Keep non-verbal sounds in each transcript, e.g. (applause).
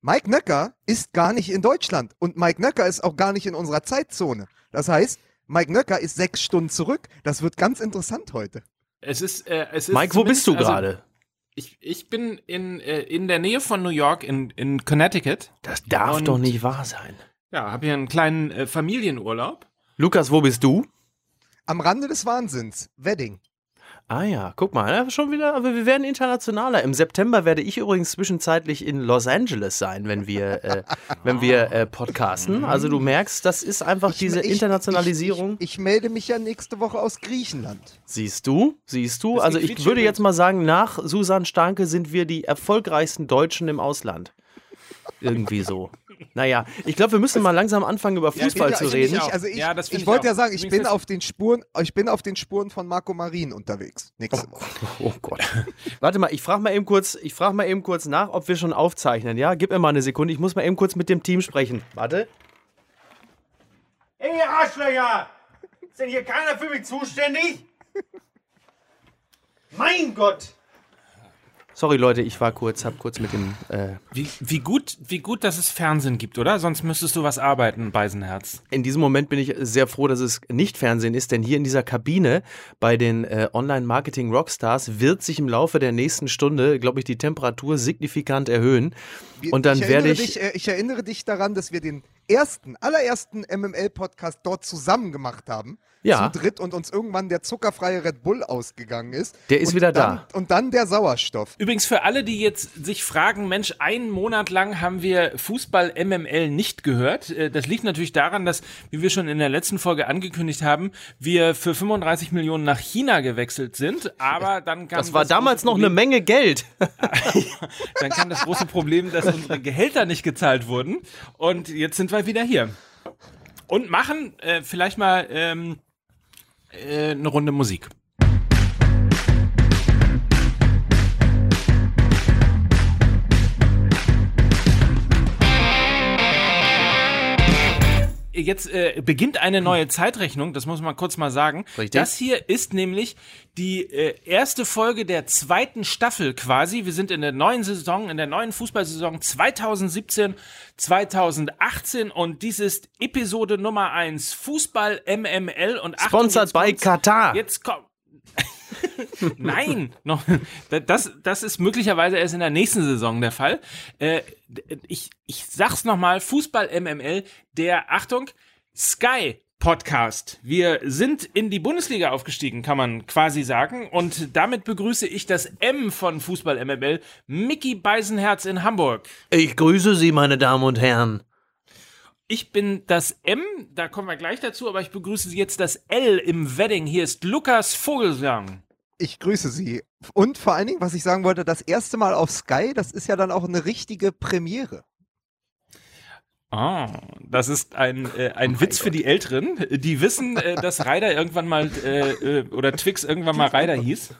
Mike Nöcker ist gar nicht in Deutschland und Mike Nöcker ist auch gar nicht in unserer Zeitzone. Das heißt, Mike Nöcker ist sechs Stunden zurück. Das wird ganz interessant heute. Es ist, äh, es ist Mike, wo bist du also, gerade? Ich, ich bin in, äh, in der Nähe von New York, in, in Connecticut. Das darf Und- doch nicht wahr sein. Ja, habe hier einen kleinen äh, Familienurlaub. Lukas, wo bist du? Am Rande des Wahnsinns. Wedding. Ah ja, guck mal, ja, schon wieder, aber wir werden internationaler. Im September werde ich übrigens zwischenzeitlich in Los Angeles sein, wenn wir, äh, wenn wir äh, podcasten. Also du merkst, das ist einfach diese ich- Internationalisierung. Ich, ich, ich melde mich ja nächste Woche aus Griechenland. Siehst du, siehst du. Das Also ich würde jetzt mal sagen, nach Susan Starke sind wir die erfolgreichsten Deutschen im Ausland. Irgendwie so. Naja, ich glaube, wir müssen mal langsam anfangen, über Fußball ja, zu reden. ich. Also ich, Ja, ich ich wollte ja sagen, ich bin auf den Spuren, ich bin auf den Spuren von Marco Marin unterwegs. Nächste Woche. (laughs) Oh Gott. Warte mal, ich frage mal eben kurz, ich frage mal eben kurz nach, ob wir schon aufzeichnen, ja? Gib mir mal eine Sekunde, ich muss mal eben kurz mit dem Team sprechen. Warte. Hey, ihr Arschlöcher! Ist denn hier keiner für mich zuständig? Mein Gott! Sorry Leute, ich war kurz, hab kurz mit dem äh, Wie, wie, gut, wie gut, dass es Fernsehen gibt, oder? Sonst müsstest du was arbeiten, Beisenherz. in diesem Moment bin ich sehr froh, dass es nicht Fernsehen ist, denn hier in dieser Kabine bei den äh, Online-Marketing-Rockstars wird sich im Laufe der nächsten Stunde, glaube ich, die Temperatur signifikant erhöhen. Und dann ich werde ich. Dich, äh, ich erinnere dich daran, dass wir den ersten, allerersten MML-Podcast dort zusammen gemacht haben. Ja. Zu dritt und uns irgendwann der zuckerfreie Red Bull ausgegangen ist. Der ist wieder dann, da. Und dann der Sauerstoff. Übrigens für alle, die jetzt sich fragen, Mensch, einen Monat lang haben wir Fußball MML nicht gehört. Äh, Das liegt natürlich daran, dass, wie wir schon in der letzten Folge angekündigt haben, wir für 35 Millionen nach China gewechselt sind. Aber dann kam Das war damals große noch eine Menge Geld. (laughs) Dann kam das große Problem, dass unsere Gehälter nicht gezahlt wurden. Und jetzt sind wir wieder hier. Und machen äh, vielleicht mal ähm, äh, eine Runde Musik. Jetzt äh, beginnt eine neue Zeitrechnung, das muss man kurz mal sagen. Richtig. Das hier ist nämlich die äh, erste Folge der zweiten Staffel quasi. Wir sind in der neuen Saison, in der neuen Fußballsaison 2017, 2018 und dies ist Episode Nummer 1 Fußball MML und Achtung, Sponsored jetzt by. Katar. Jetzt kommt. (laughs) Nein, noch, das, das ist möglicherweise erst in der nächsten Saison der Fall. Äh, ich, ich sag's nochmal, Fußball MML, der, Achtung, Sky Podcast. Wir sind in die Bundesliga aufgestiegen, kann man quasi sagen. Und damit begrüße ich das M von Fußball MML, Mickey Beisenherz in Hamburg. Ich grüße Sie, meine Damen und Herren. Ich bin das M, da kommen wir gleich dazu, aber ich begrüße jetzt das L im Wedding. Hier ist Lukas Vogelsang. Ich grüße Sie. Und vor allen Dingen, was ich sagen wollte, das erste Mal auf Sky, das ist ja dann auch eine richtige Premiere. Ah, das ist ein, äh, ein Witz für die Älteren. Die wissen, äh, dass Ryder irgendwann mal, äh, äh, oder Twix irgendwann mal Ryder hieß.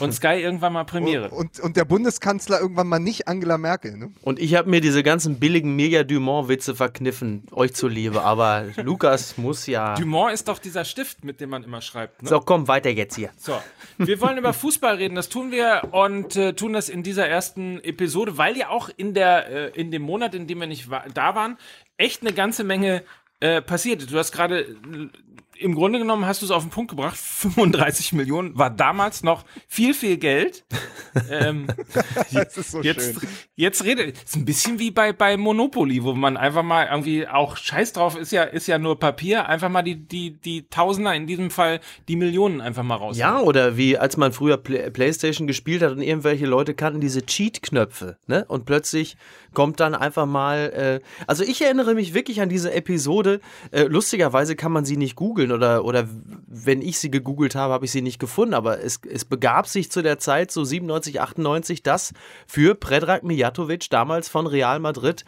Und Sky irgendwann mal Premiere. Und, und der Bundeskanzler irgendwann mal nicht Angela Merkel. Ne? Und ich habe mir diese ganzen billigen Mega Dumont-Witze verkniffen, euch zuliebe. Aber Lukas muss ja. Dumont ist doch dieser Stift, mit dem man immer schreibt. Ne? So, komm, weiter jetzt hier. So, wir wollen über Fußball reden, das tun wir und äh, tun das in dieser ersten Episode, weil ja auch in der äh, in dem Monat, in dem wir nicht wa da waren, echt eine ganze Menge äh, passiert. Du hast gerade äh, im Grunde genommen hast du es auf den Punkt gebracht. 35 Millionen war damals noch viel, viel Geld. ähm, (laughs) Das ist so jetzt, schön. jetzt rede, ist ein bisschen wie bei, bei Monopoly, wo man einfach mal irgendwie auch Scheiß drauf ist ja, ist ja nur Papier, einfach mal die, die, die Tausender, in diesem Fall die Millionen einfach mal raus. Ja, oder wie als man früher Play Playstation gespielt hat und irgendwelche Leute kannten diese Cheat-Knöpfe, ne? Und plötzlich kommt dann einfach mal, äh, also ich erinnere mich wirklich an diese Episode, äh, lustigerweise kann man sie nicht googeln oder, oder wenn ich sie gegoogelt habe, habe ich sie nicht gefunden, aber es, es begab sich zu der Zeit, so 97, 98, dass für Predrag Mijatovic damals von Real Madrid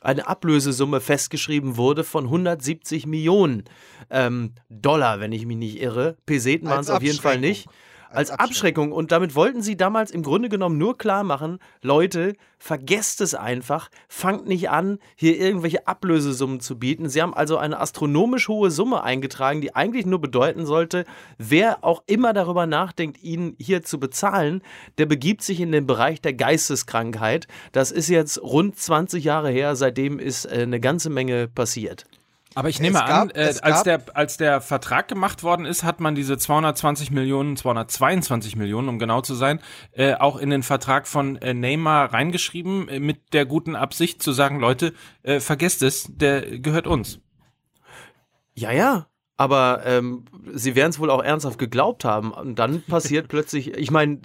eine Ablösesumme festgeschrieben wurde von 170 Millionen ähm, Dollar, wenn ich mich nicht irre. Peseten waren es auf jeden Fall nicht. Als Abschreckung. Und damit wollten sie damals im Grunde genommen nur klar machen, Leute, vergesst es einfach, fangt nicht an, hier irgendwelche Ablösesummen zu bieten. Sie haben also eine astronomisch hohe Summe eingetragen, die eigentlich nur bedeuten sollte, wer auch immer darüber nachdenkt, ihn hier zu bezahlen, der begibt sich in den Bereich der Geisteskrankheit. Das ist jetzt rund 20 Jahre her, seitdem ist äh, eine ganze Menge passiert. Aber ich nehme gab- an, äh, als, der, als der Vertrag gemacht worden ist, hat man diese 220 Millionen, 222 Millionen, um genau zu sein, äh, auch in den Vertrag von äh, Neymar reingeschrieben, äh, mit der guten Absicht zu sagen, Leute, äh, vergesst es, der gehört uns. Ja, ja. Aber ähm, sie werden es wohl auch ernsthaft geglaubt haben. Und dann passiert (laughs) plötzlich, ich meine,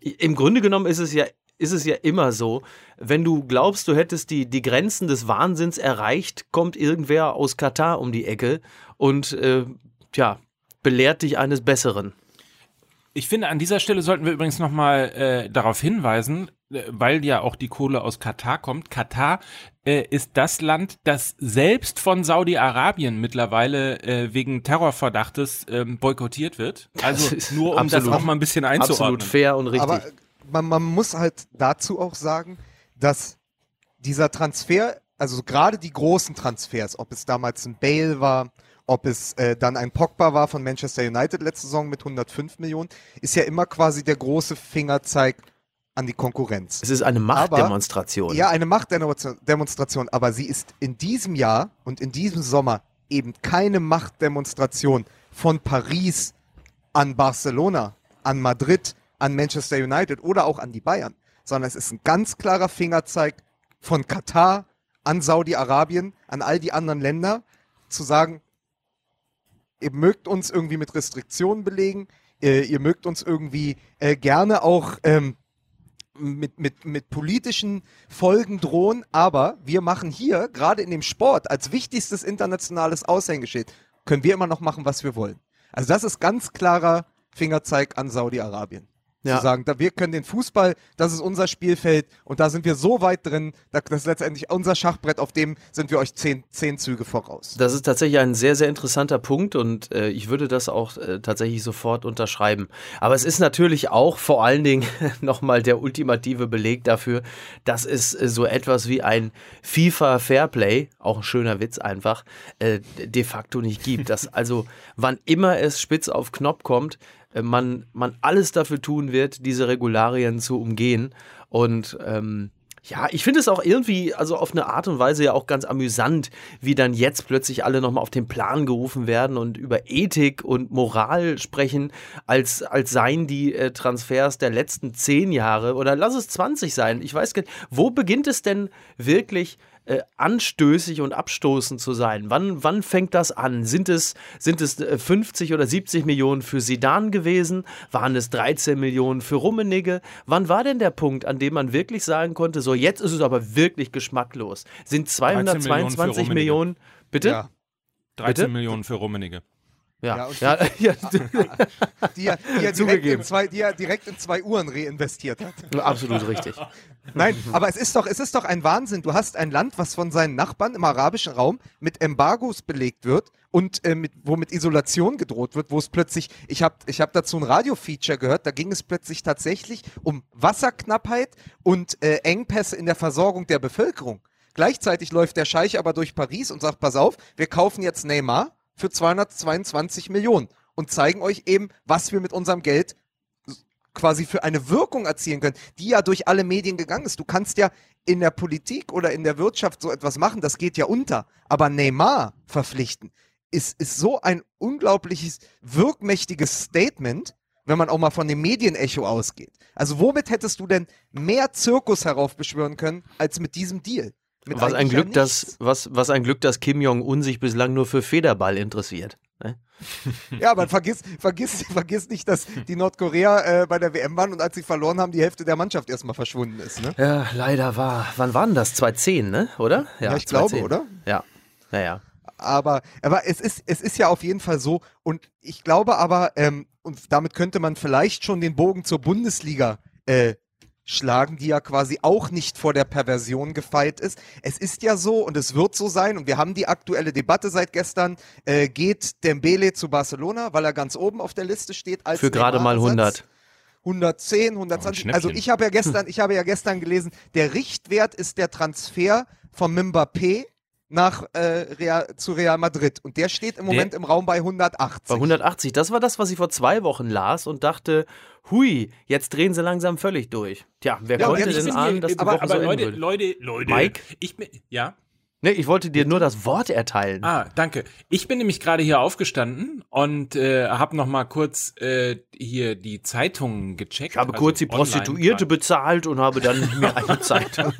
im Grunde genommen ist es ja ist es ja immer so, wenn du glaubst, du hättest die, die Grenzen des Wahnsinns erreicht, kommt irgendwer aus Katar um die Ecke und äh, tja, belehrt dich eines Besseren. Ich finde, an dieser Stelle sollten wir übrigens nochmal äh, darauf hinweisen, äh, weil ja auch die Kohle aus Katar kommt. Katar äh, ist das Land, das selbst von Saudi-Arabien mittlerweile äh, wegen Terrorverdachtes ähm, boykottiert wird. (laughs) Also nur um das auch mal ein bisschen einzuordnen. Absolut fair und richtig. Aber man, man muss halt dazu auch sagen, dass dieser Transfer, also gerade die großen Transfers, ob es damals ein Bale war, ob es äh, dann ein Pogba war von Manchester United letzte Saison mit 105 Millionen, ist ja immer quasi der große Fingerzeig an die Konkurrenz. es ist eine aber- Machtdemonstration. Ja, eine Machtdemonstration, aber sie ist in diesem Jahr und in diesem Sommer eben keine Machtdemonstration von Paris an Barcelona, an Madrid, an Manchester United oder auch an die Bayern, sondern es ist ein ganz klarer Fingerzeig von Katar an Saudi-Arabien, an all die anderen Länder, zu sagen, ihr mögt uns irgendwie mit Restriktionen belegen, äh, ihr mögt uns irgendwie äh, gerne auch ähm, mit, mit, mit politischen Folgen drohen, aber wir machen hier, gerade in dem Sport, als wichtigstes internationales Aushängeschild, können wir immer noch machen, was wir wollen. Also das ist ganz klarer Fingerzeig an Saudi-Arabien. Ja. Zu sagen, da, wir können den Fußball, das ist unser Spielfeld und da sind wir so weit drin, da, das ist letztendlich unser Schachbrett, auf dem sind wir euch zehn, zehn Züge voraus. Das ist tatsächlich ein sehr, sehr interessanter Punkt und äh, ich würde das auch äh, tatsächlich sofort unterschreiben. Aber es ist natürlich auch vor allen Dingen (laughs) nochmal der ultimative Beleg dafür, dass es äh, so etwas wie ein FIFA Fairplay, auch ein schöner Witz einfach, äh, de facto nicht gibt. Dass also, wann immer es spitz auf Knopf kommt, man, man alles dafür tun wird, diese Regularien zu umgehen. Und ähm, ja, ich finde es auch irgendwie, also auf eine Art und Weise ja auch ganz amüsant, wie dann jetzt plötzlich alle nochmal auf den Plan gerufen werden und über Ethik und Moral sprechen, als, als seien die äh, Transfers der letzten zehn Jahre oder lass es 20 sein. Ich weiß gar nicht, wo beginnt es denn wirklich äh, anstößig und abstoßend zu sein? Wann, wann fängt das an? Sind es, sind es äh, 50 oder 70 Millionen für Sidan gewesen? Waren es 13 Millionen für Rummenigge? Wann war denn der Punkt, an dem man wirklich sagen konnte, so jetzt ist es aber wirklich geschmacklos? Sind 222 Millionen Millionen, bitte? Ja. 13 Bitte? Millionen für Rummenigge. Ja, Ja, ja, (laughs) ja, (laughs) Die er, die, er direkt Zugegeben. in zwei, die er direkt in zwei Uhren reinvestiert hat. absolut richtig. (laughs) Nein, aber es ist doch, es ist doch ein Wahnsinn. Du hast ein Land, was von seinen Nachbarn im arabischen Raum mit Embargos belegt wird und äh, mit, wo mit Isolation gedroht wird, wo es plötzlich, ich habe ich hab dazu ein Radio-Feature gehört, da ging es plötzlich tatsächlich um Wasserknappheit und äh, Engpässe in der Versorgung der Bevölkerung. Gleichzeitig läuft der Scheich aber durch Paris und sagt, pass auf, wir kaufen jetzt Neymar für 222 Millionen und zeigen euch eben, was wir mit unserem Geld quasi für eine Wirkung erzielen können, die ja durch alle Medien gegangen ist. Du kannst ja in der Politik oder in der Wirtschaft so etwas machen, das geht ja unter. Aber Neymar verpflichten ist, ist so ein unglaubliches, wirkmächtiges Statement, wenn man auch mal von dem Medienecho ausgeht. Also womit hättest du denn mehr Zirkus heraufbeschwören können, als mit diesem Deal? Mit Was ein eigentlich ja Glück, dass, was, was ein Glück, dass Kim Jong-un sich bislang nur für Federball interessiert. Ne? (laughs) Ja, aber vergiss, vergiss, (laughs) vergiss nicht, dass die Nordkorea äh, bei der WM waren und als sie verloren haben, die Hälfte der Mannschaft erstmal verschwunden ist, ne? Ja, leider war. Wann war denn das? 2010, ne? Oder? Ja, ich glaube, 2010. oder? Ja. Naja. aber, aber es ist, es ist ja auf jeden Fall so. Und ich glaube aber, ähm, und damit könnte man vielleicht schon den Bogen zur Bundesliga äh, schlagen, die ja quasi auch nicht vor der Perversion gefeit ist. Es ist ja so und es wird so sein und wir haben die aktuelle Debatte seit gestern, äh, geht Dembele zu Barcelona, weil er ganz oben auf der Liste steht als Für gerade mal Neymar-Ersatz. 100. 110, Oh, 120. ein also ich habe ja gestern, ich habe ja gestern gelesen, der Richtwert ist der Transfer von Mbappé nach äh, Real, zu Real Madrid und der steht im Moment im Raum bei 180. Bei 180. Das war das, was ich vor zwei Wochen las und dachte, hui, jetzt drehen sie langsam völlig durch. Tja, wer Ja, konnte denn ahnen, dass die aber, Woche aber so Leute? Leute, Leute. Mike? Ich bin, ja. Nee, ich wollte dir nur das Wort erteilen. Ah, danke. Ich bin nämlich gerade hier aufgestanden und äh, habe noch mal kurz äh, hier die Zeitungen gecheckt. ich habe also kurz die Prostituierte bezahlt und habe dann (laughs) mir eine Zeitung.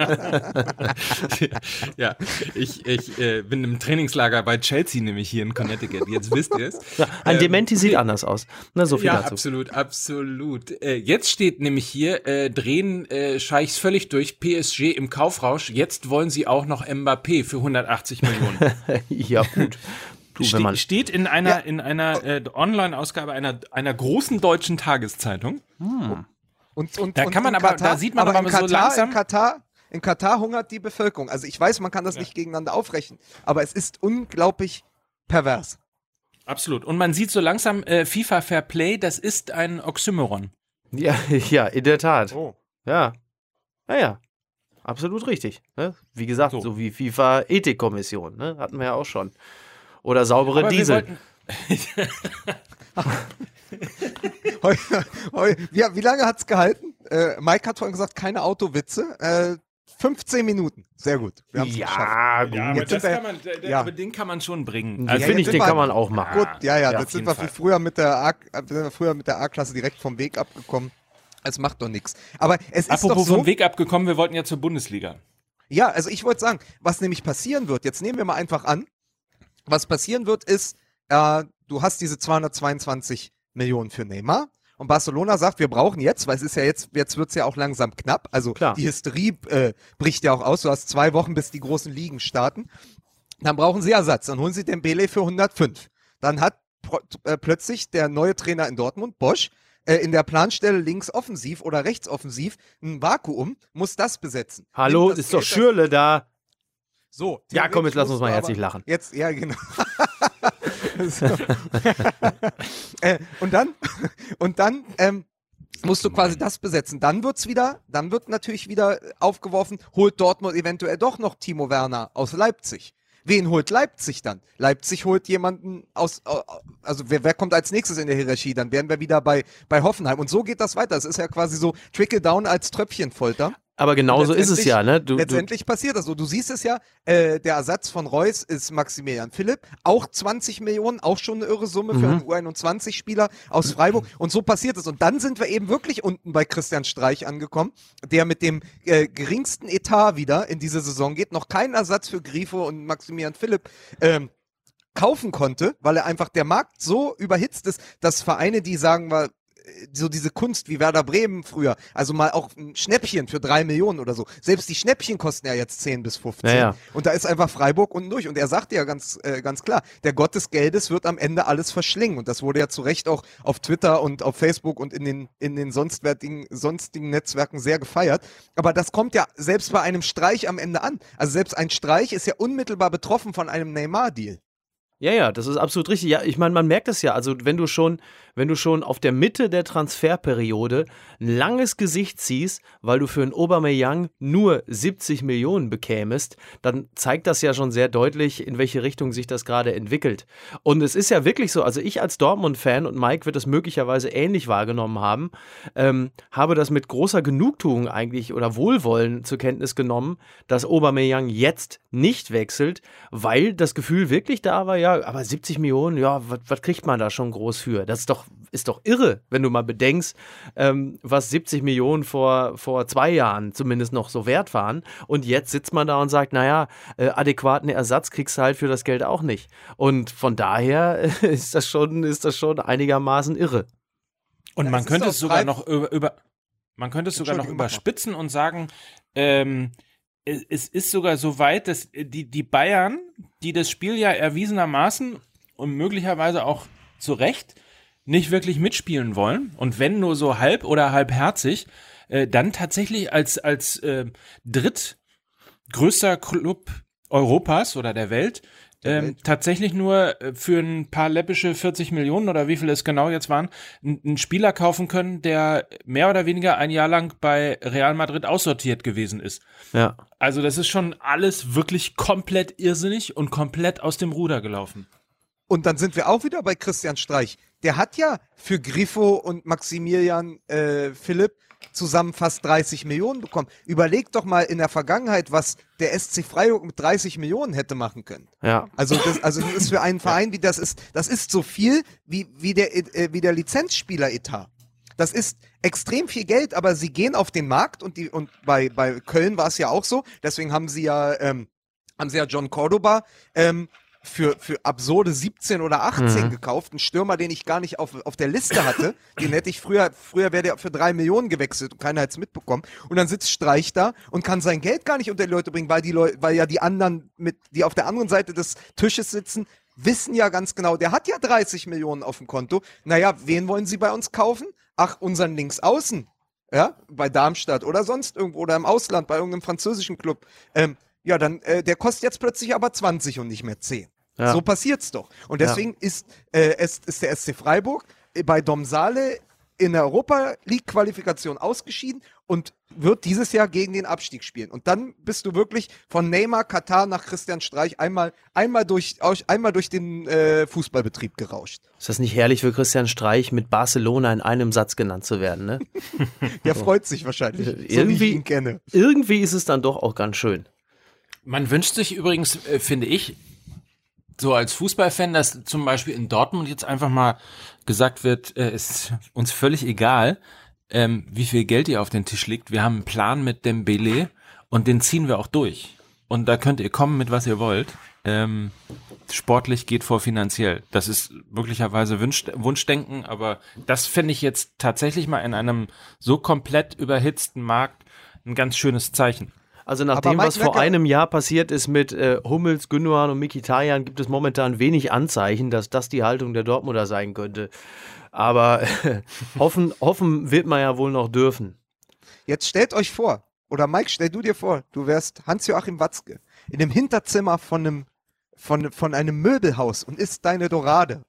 ja, ich, ich äh, bin im Trainingslager bei Chelsea, nämlich hier in Connecticut. Jetzt wisst ihr es. Ja, ein Ähm, Dementi sieht anders aus. Na, so viel Ja, dazu. absolut, absolut. Äh, jetzt steht nämlich hier, äh, drehen äh, Scheichs völlig durch, PSG im Kaufrausch. Jetzt wollen sie auch noch Mbappé für 180 Millionen. (laughs) ja, gut. Du, Ste man, steht in einer, in einer äh, Online-Ausgabe einer, einer großen deutschen Tageszeitung. Und, und, Da und kann man in aber- da sieht man aber in so Katar, langsam- In Katar, in Katar hungert die Bevölkerung. Also ich weiß, man kann das nicht gegeneinander aufrechnen, aber es ist unglaublich pervers. Absolut. Und man sieht so langsam äh, FIFA Fair Play, das ist ein Oxymoron. ja, (laughs) ja, in der Tat. Oh. Ja. Naja. Absolut richtig. Ne? Wie gesagt, so, So. wie FIFA-Ethikkommission. Ne? Hatten wir ja auch schon. Oder saubere Aber Diesel. wollten, (laughs) Heu, heu, ja, wie lange hat's gehalten? Äh, Mike hat vorhin gesagt, keine Autowitze. Äh, 15 Minuten. Sehr gut. Wir haben's geschafft. Ja, gut. ja, aber, das kann man, der, ja. aber den kann man schon bringen. Ja, Also, finde jetzt ich, den wir- kann man auch machen. Gut, ja, ja, Ja, das sind wir Fall. wie früher mit der A, äh, sind wir früher mit der A-Klasse direkt vom Weg abgekommen. Es macht doch nichts. Aber es ist Apropos doch so, vom Weg abgekommen, wir wollten ja zur Bundesliga. Ja, also ich wollte sagen, was nämlich passieren wird, jetzt nehmen wir mal einfach an, was passieren wird, ist, äh, du hast diese 222 Millionen für Neymar und Barcelona sagt, wir brauchen jetzt, weil es ist ja jetzt, jetzt wird's ja auch langsam knapp, also Klar. die Hysterie äh, bricht ja auch aus, du hast zwei Wochen, bis die großen Ligen starten, dann brauchen sie Ersatz, dann holen sie den Bele für 105. Dann hat äh, plötzlich der neue Trainer in Dortmund, Bosch, äh, in der Planstelle links offensiv oder rechts offensiv ein Vakuum, muss das besetzen. Hallo, das ist doch Geld, Schürle da. so. Ja, komm, jetzt lass uns mal herzlich lachen. Jetzt, ja, genau. (laughs) (laughs) äh, und dann, (laughs) und dann, ähm, musst du quasi das besetzen. Dann wird's wieder, dann wird natürlich wieder aufgeworfen, holt Dortmund eventuell doch noch Timo Werner aus Leipzig. Wen holt Leipzig dann? Leipzig holt jemanden aus, also wer, wer kommt als nächstes in der Hierarchie? Dann wären wir wieder bei, bei Hoffenheim. Und so geht das weiter. Es ist ja quasi so Trickle Down als Tröpfchenfolter. Aber genauso ist es ja, ne? Du, du, Letztendlich passiert das so. Du siehst es ja, äh, der Ersatz von Reus ist Maximilian Philipp, auch 20 Millionen, auch schon eine irre Summe für Mhm. einen U21-Spieler aus Freiburg. Und so passiert es. Und dann sind wir eben wirklich unten bei Christian Streich angekommen, der mit dem äh, geringsten Etat wieder in diese Saison geht, noch keinen Ersatz für Grifo und Maximilian Philipp ähm, kaufen konnte, weil er einfach der Markt so überhitzt ist, dass Vereine, die sagen wir, so diese Kunst wie Werder Bremen früher, also mal auch ein Schnäppchen für drei Millionen oder so. Selbst die Schnäppchen kosten ja jetzt 10 bis 15. Naja. Und da ist einfach Freiburg unten durch. Und er sagte ja ganz, äh, ganz klar, der Gott des Geldes wird am Ende alles verschlingen. Und das wurde ja zu Recht auch auf Twitter und auf Facebook und in den, in den sonstwertigen, sonstigen Netzwerken sehr gefeiert. Aber das kommt ja selbst bei einem Streich am Ende an. Also selbst ein Streich ist ja unmittelbar betroffen von einem Neymar-Deal. Ja, ja, das ist absolut richtig. Ja, ich meine, man merkt es ja. Also, wenn du schon, wenn du schon auf der Mitte der Transferperiode ein langes Gesicht ziehst, weil du für einen Aubameyang nur 70 Millionen bekämest, dann zeigt das ja schon sehr deutlich, in welche Richtung sich das gerade entwickelt. Und es ist ja wirklich so, also ich als Dortmund-Fan und Mike wird es möglicherweise ähnlich wahrgenommen haben, ähm, habe das mit großer Genugtuung eigentlich oder Wohlwollen zur Kenntnis genommen, dass Aubameyang jetzt nicht wechselt, weil das Gefühl wirklich da war, ja, aber 70 Millionen, ja, was kriegt man da schon groß für? Das ist doch, ist doch irre, wenn du mal bedenkst, ähm, was 70 Millionen vor, vor zwei Jahren zumindest noch so wert waren. Und jetzt sitzt man da und sagt, naja, äh, adäquaten Ersatz kriegst du halt für das Geld auch nicht. Und von daher äh, ist das schon, ist das schon einigermaßen irre. Und man könnte es sogar noch über, über man könnte es sogar noch überspitzen und sagen, ähm, es, es ist sogar so weit, dass die, die Bayern, die das Spiel ja erwiesenermaßen und möglicherweise auch zu Recht nicht wirklich mitspielen wollen und wenn nur so halb oder halbherzig, äh, dann tatsächlich als, als äh, drittgrößter Club Europas oder der Welt ähm, tatsächlich nur äh, für ein paar läppische 40 Millionen oder wie viel es genau jetzt waren, einen Spieler kaufen können, der mehr oder weniger ein Jahr lang bei Real Madrid aussortiert gewesen ist. Ja. Also das ist schon alles wirklich komplett irrsinnig und komplett aus dem Ruder gelaufen. Und dann sind wir auch wieder bei Christian Streich. Der hat ja für Griffo und Maximilian äh, Philipp zusammen fast 30 Millionen bekommen. Überleg doch mal in der Vergangenheit, was der SC Freiburg mit 30 Millionen hätte machen können. Ja. Also das, also das ist für einen (laughs) Verein wie das ist, das ist so viel wie, wie der, äh, wie der Lizenzspieler-Etat. Das ist extrem viel Geld, aber sie gehen auf den Markt und die, und bei, bei Köln war es ja auch so. Deswegen haben sie ja, ähm, haben sie ja John Cordoba ähm, für, für absurde 17 oder 18 Mhm. gekauft. Ein Stürmer, den ich gar nicht auf, auf der Liste hatte. (coughs) Den hätte ich früher, früher wäre der für drei Millionen gewechselt und keiner hätte es mitbekommen. Und dann sitzt Streich da und kann sein Geld gar nicht unter die Leute bringen, weil die Leute, weil ja die anderen mit, die auf der anderen Seite des Tisches sitzen, wissen ja ganz genau, der hat ja 30 Millionen auf dem Konto. Naja, wen wollen sie bei uns kaufen? Ach, unseren Linksaußen. Ja, bei Darmstadt oder sonst irgendwo oder im Ausland bei irgendeinem französischen Club. Ähm, ja, dann, äh, der kostet jetzt plötzlich aber 20 und nicht mehr 10. Ja. So passiert's doch. Und deswegen ist, äh, es, ist der SC Freiburg äh, bei Domsale in der Europa League Qualifikation ausgeschieden und wird dieses Jahr gegen den Abstieg spielen. Und dann bist du wirklich von Neymar, Katar nach Christian Streich einmal, einmal, durch, einmal durch den äh, Fußballbetrieb gerauscht. Ist das nicht herrlich für Christian Streich, mit Barcelona in einem Satz genannt zu werden, ne? (laughs) Der freut sich wahrscheinlich, so wie ich Irgendwie- ihn kenne. Irgendwie ist es dann doch auch ganz schön. Man wünscht sich übrigens, äh, finde ich, so als Fußballfan, dass zum Beispiel in Dortmund jetzt einfach mal gesagt wird, äh, ist uns völlig egal, ähm, wie viel Geld ihr auf den Tisch legt. Wir haben einen Plan mit Dembele und den ziehen wir auch durch. Und da könnt ihr kommen mit was ihr wollt. Ähm, sportlich geht vor finanziell. Das ist möglicherweise Wunsch, Wunschdenken, aber das fände ich jetzt tatsächlich mal in einem so komplett überhitzten Markt ein ganz schönes Zeichen. Also nach dem, was vor einem Jahr passiert ist mit äh, Hummels, Gündogan und Mikitarian, gibt es momentan wenig Anzeichen, dass das die Haltung der Dortmunder sein könnte. Aber (laughs) hoffen, hoffen wird man ja wohl noch dürfen. Jetzt stellt euch vor, oder Mike, stell du dir vor, du wärst Hans-Joachim Watzke in dem Hinterzimmer von einem, von, von einem Möbelhaus und isst deine Dorade.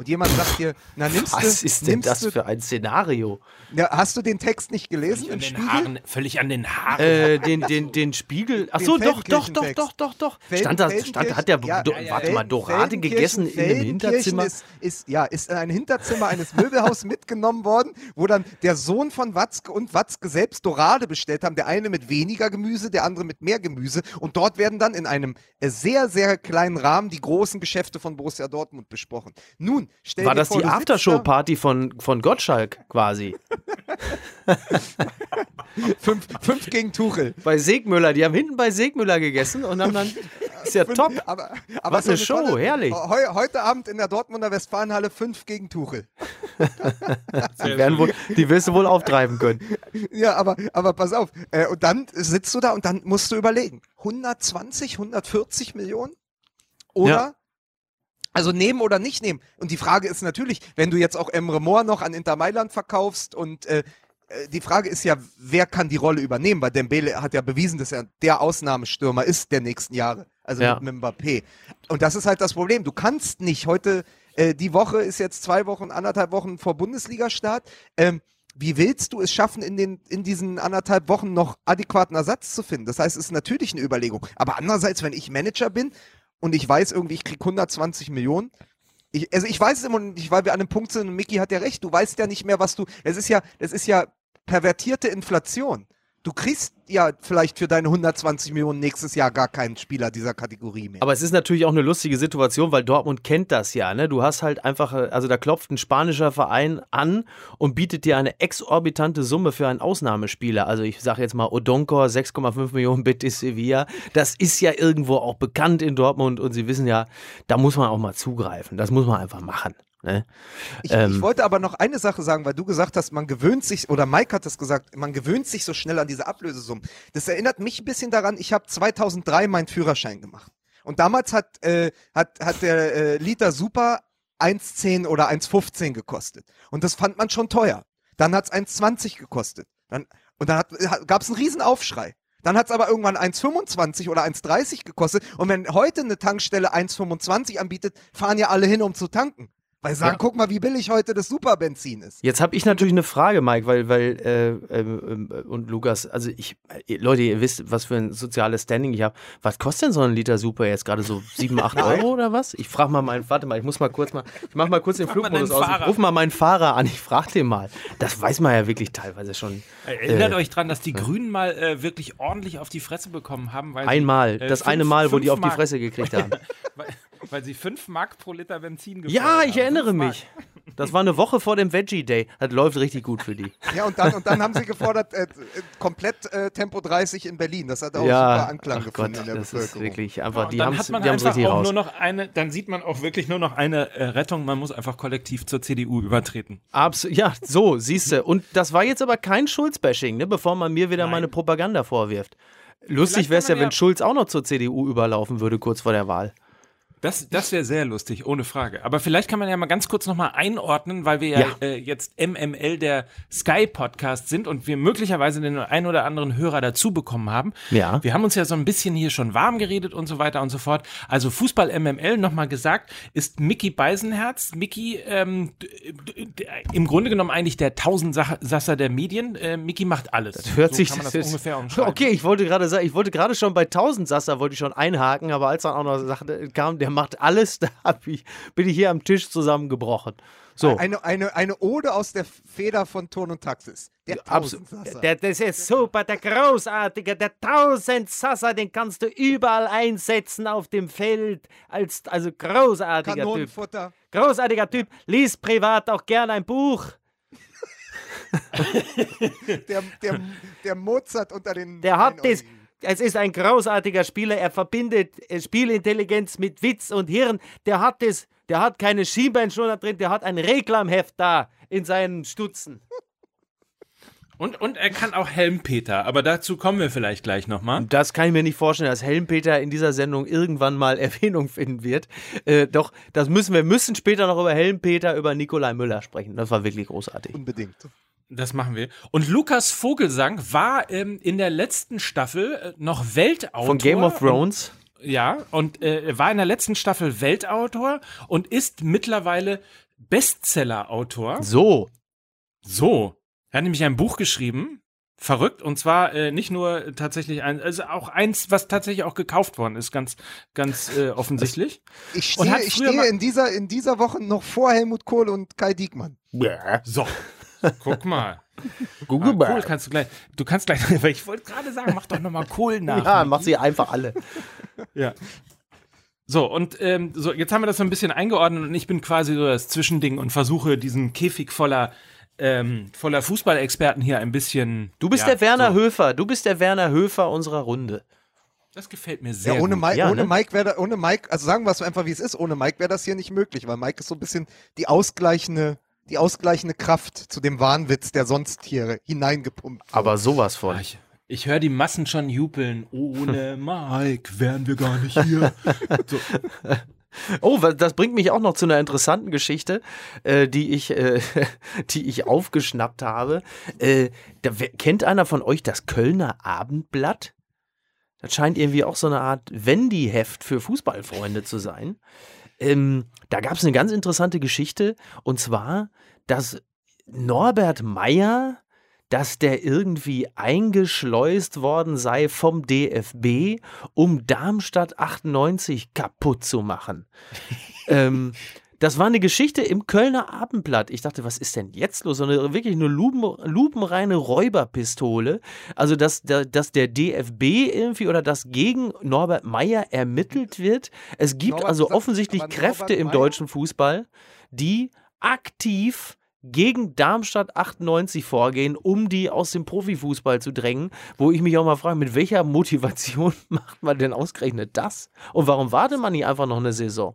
Und jemand sagt dir, na nimmst du, Was ist denn das du, für ein Szenario? ja, hast du den Text nicht gelesen Völlig an den Spiegel? Haaren, völlig an den Haaren. Äh, den, den, den Spiegel. Ach so, Den doch, doch, doch, doch, doch, doch. Stand da, stand, hat der, Feldenkirchen- do, ja, ja, warte mal, Dorade gegessen in einem Hinterzimmer? Ist, ist, ja, ist in ein Hinterzimmer eines Möbelhauses (laughs) mitgenommen worden, wo dann der Sohn von Watzke und Watzke selbst Dorade bestellt haben. Der eine mit weniger Gemüse, der andere mit mehr Gemüse. Und dort werden dann in einem äh, sehr, sehr kleinen Rahmen die großen Geschäfte von Borussia Dortmund besprochen. Nun, stell War das vor, die Aftershow-Party von, von Gottschalk quasi? (laughs) Fünf, fünf gegen Tuchel. Bei Segmüller, die haben hinten bei Segmüller gegessen und haben dann. (laughs) Ist ja Fünf- top. Aber, aber Was so eine Show, tolle- herrlich. Heu, heute Abend in der Dortmunder Westfalenhalle 5 gegen Tuchel. (laughs) Die, werden wohl, die wirst du wohl auftreiben können. Ja, aber, aber pass auf. Äh, und dann sitzt du da und dann musst du überlegen. 120, 140 Millionen? Oder? Ja. Also nehmen oder nicht nehmen. Und die Frage ist natürlich, wenn du jetzt auch Emre Moore noch an Inter Mailand verkaufst und äh, äh, die Frage ist ja, wer kann die Rolle übernehmen? Weil Dembele hat ja bewiesen, dass er der Ausnahmestürmer ist der nächsten Jahre. Also Ja. mit, mit Mbappé. Und das ist halt das Problem. Du kannst nicht heute, äh, die Woche ist jetzt zwei Wochen, anderthalb Wochen vor Bundesliga-Start. Ähm, wie willst du es schaffen, in, den, in diesen anderthalb Wochen noch adäquaten Ersatz zu finden? Das heißt, es ist natürlich eine Überlegung. Aber andererseits, wenn ich Manager bin und ich weiß irgendwie, ich krieg 120 Millionen, ich, also ich weiß es immer nicht, weil wir an einem Punkt sind und Mickey hat ja recht, du weißt ja nicht mehr, was du, es ist ja, es ist ja pervertierte Inflation. Du kriegst ja vielleicht für deine 120 Millionen nächstes Jahr gar keinen Spieler dieser Kategorie mehr. Aber es ist natürlich auch eine lustige Situation, weil Dortmund kennt das ja. Ne? Du hast halt einfach, äh, also da klopft ein spanischer Verein an und bietet dir eine exorbitante Summe für einen Ausnahmespieler. Also ich sage jetzt mal Odonkor, 6,5 Millionen Betis Sevilla. Das ist ja irgendwo auch bekannt in Dortmund und sie wissen ja, da muss man auch mal zugreifen. Das muss man einfach machen. Ne? Ich, Ähm. ich wollte aber noch eine Sache sagen, weil du gesagt hast, man gewöhnt sich, oder Mike hat es gesagt, man gewöhnt sich so schnell an diese Ablösesummen. Das erinnert mich ein bisschen daran, ich habe 2003 meinen Führerschein gemacht. Und damals hat, äh, hat, hat der äh, Liter Super 1,10 oder 1,15 gekostet. Und das fand man schon teuer. Dann hat es 1,20 gekostet. Dann, Und dann gab es einen riesen Aufschrei. Dann hat es aber irgendwann 1,25 oder 1,30 gekostet. Und wenn heute eine Tankstelle 1,25 anbietet, fahren ja alle hin, um zu tanken. Weil sagen, ja. guck mal, wie billig heute das Superbenzin ist. Jetzt habe ich natürlich eine Frage, Mike, weil, weil äh, äh, und Lukas, also ich, äh, Leute, ihr wisst, was für ein soziales Standing ich habe. Was kostet denn so ein Liter Super jetzt gerade so 7, 8 Euro oder was? Ich frage mal meinen, warte mal, ich muss mal kurz mal, ich mache mal kurz den Flugmodus aus. Ich ruf mal meinen Fahrer an, ich frage den mal. Das weiß man ja wirklich teilweise schon. Erinnert äh, euch dran, dass die Grünen mal äh, wirklich ordentlich auf die Fresse bekommen haben. Weil Einmal, sie, äh, das fünf, eine Mal, wo die auf die Fresse gekriegt haben. (laughs) weil, sie 5 Mark pro Liter Benzin gefordert Ja, ich erinnere mich. Das war eine Woche vor dem Veggie Day. Das läuft richtig gut für die. (laughs) Ja, und dann, und dann haben sie gefordert, äh, komplett äh, Tempo 30 in Berlin. Das hat auch ja, super Anklang gefunden Gott, in der das Bevölkerung. Ist wirklich einfach, die haben es richtig auch raus. Nur noch eine, dann sieht man auch wirklich nur noch eine äh, Rettung. Man muss einfach kollektiv zur CDU übertreten. Absolut. Ja, so, siehst du. Und das war jetzt aber kein Schulz-Bashing, ne, bevor man mir wieder Nein. meine Propaganda vorwirft. Lustig wäre es ja, wenn ja Schulz auch noch zur CDU überlaufen würde, kurz vor der Wahl. Das, das wäre sehr lustig, ohne Frage. Aber vielleicht kann man ja mal ganz kurz nochmal einordnen, weil wir ja, ja. Äh, jetzt MML der Sky Podcast sind und wir möglicherweise den einen oder anderen Hörer dazu bekommen haben. Ja. Wir haben uns ja so ein bisschen hier schon warm geredet und so weiter und so fort. Also Fußball MML, nochmal gesagt, ist Mickey Beisenherz. Mickey, ähm, im Grunde genommen eigentlich der Tausendsasser der Medien. Äh, Mickey macht alles. Das hört so sich das ist, ungefähr (laughs) umschreiben. Okay, ich wollte gerade sagen, ich wollte gerade schon bei Tausendsasser wollte ich schon einhaken, aber als dann auch noch sagte, kam der der macht alles, (laughs) da ich, bin ich hier am Tisch zusammengebrochen. So. Eine, eine, eine Ode aus der Feder von Ton und Taxis. Der Tausendsasser. Der, das ist super, der großartige, der Tausendsasser, den kannst du überall einsetzen auf dem Feld. Als, also großartiger Typ. Großartiger Typ. Lies privat auch gern ein Buch. (laughs) der, der, der Mozart unter den. Der hat das es ist ein großartiger Spieler. Er verbindet äh, Spielintelligenz mit Witz und Hirn. Der hat das, der hat keine Schienbeinschoner drin, der hat ein Reklamheft da in seinen Stutzen. Und, und er kann auch Helmpeter, aber dazu kommen wir vielleicht gleich nochmal. Das kann ich mir nicht vorstellen, dass Helmpeter in dieser Sendung irgendwann mal (laughs) Erwähnung finden wird. Äh, doch, das müssen wir müssen später noch über Helmpeter, über Nikolai Müller sprechen. Das war wirklich großartig. Unbedingt. Das machen wir. Und Lukas Vogelsang war ähm, in der letzten Staffel äh, noch Weltautor. Von Game of Thrones? Und, ja, und äh, war in der letzten Staffel Weltautor und ist mittlerweile Bestseller-Autor. So. So. Er hat nämlich ein Buch geschrieben. Verrückt. Und zwar äh, nicht nur tatsächlich ein, also auch eins, was tatsächlich auch gekauft worden ist, ganz, ganz äh, offensichtlich. Ich stehe, ich stehe in dieser, in dieser Woche noch vor Helmut Kohl und Kai Diekmann. Ja. So. Guck mal. Google ah, cool, kannst du gleich. Du kannst gleich, (laughs) weil ich wollte gerade sagen, mach doch nochmal cool (laughs) nach. Ja, mach sie einfach alle. ja. So, und ähm, so, jetzt haben wir das so ein bisschen eingeordnet und ich bin quasi so das Zwischending und versuche diesen Käfig voller ähm, voller Fußballexperten hier ein bisschen. Du bist ja, der Werner so. Höfer, du bist der Werner Höfer unserer Runde. Das gefällt mir sehr ja, ohne gut. Mike, ja, ohne ne? Mike wäre ohne Mike, also sagen wir es einfach wie es ist, ohne Mike wäre das hier nicht möglich, weil Mike ist so ein bisschen die ausgleichende die ausgleichende Kraft zu dem Wahnwitz, der sonst hier hineingepumpt wird. Aber sowas von. Ich, ich höre die Massen schon jubeln. Ohne (laughs) Mike wären wir gar nicht hier. so. (laughs) Oh, das bringt mich auch noch zu einer interessanten Geschichte, äh, die, ich, äh, (laughs) die ich aufgeschnappt habe. Äh, da, kennt einer von euch das Kölner Abendblatt? Das scheint irgendwie auch so eine Art Wendy-Heft für Fußballfreunde zu sein. Ähm, da gab es eine ganz interessante Geschichte und zwar, dass Norbert Meyer, dass der irgendwie eingeschleust worden sei vom DFB, um Darmstadt 98 kaputt zu machen. (laughs) ähm, das war eine Geschichte im Kölner Abendblatt. Ich dachte, was ist denn jetzt los? So eine wirklich eine lupen, lupenreine Räuberpistole. Also, dass, dass der DFB irgendwie oder dass gegen Norbert Meyer ermittelt wird. Es gibt Norbert, also offensichtlich Kräfte im deutschen Fußball, die aktiv gegen Darmstadt 98 vorgehen, um die aus dem Profifußball zu drängen, wo ich mich auch mal frage, mit welcher Motivation (laughs) macht man denn ausgerechnet das? Und warum wartet man nicht einfach noch eine Saison?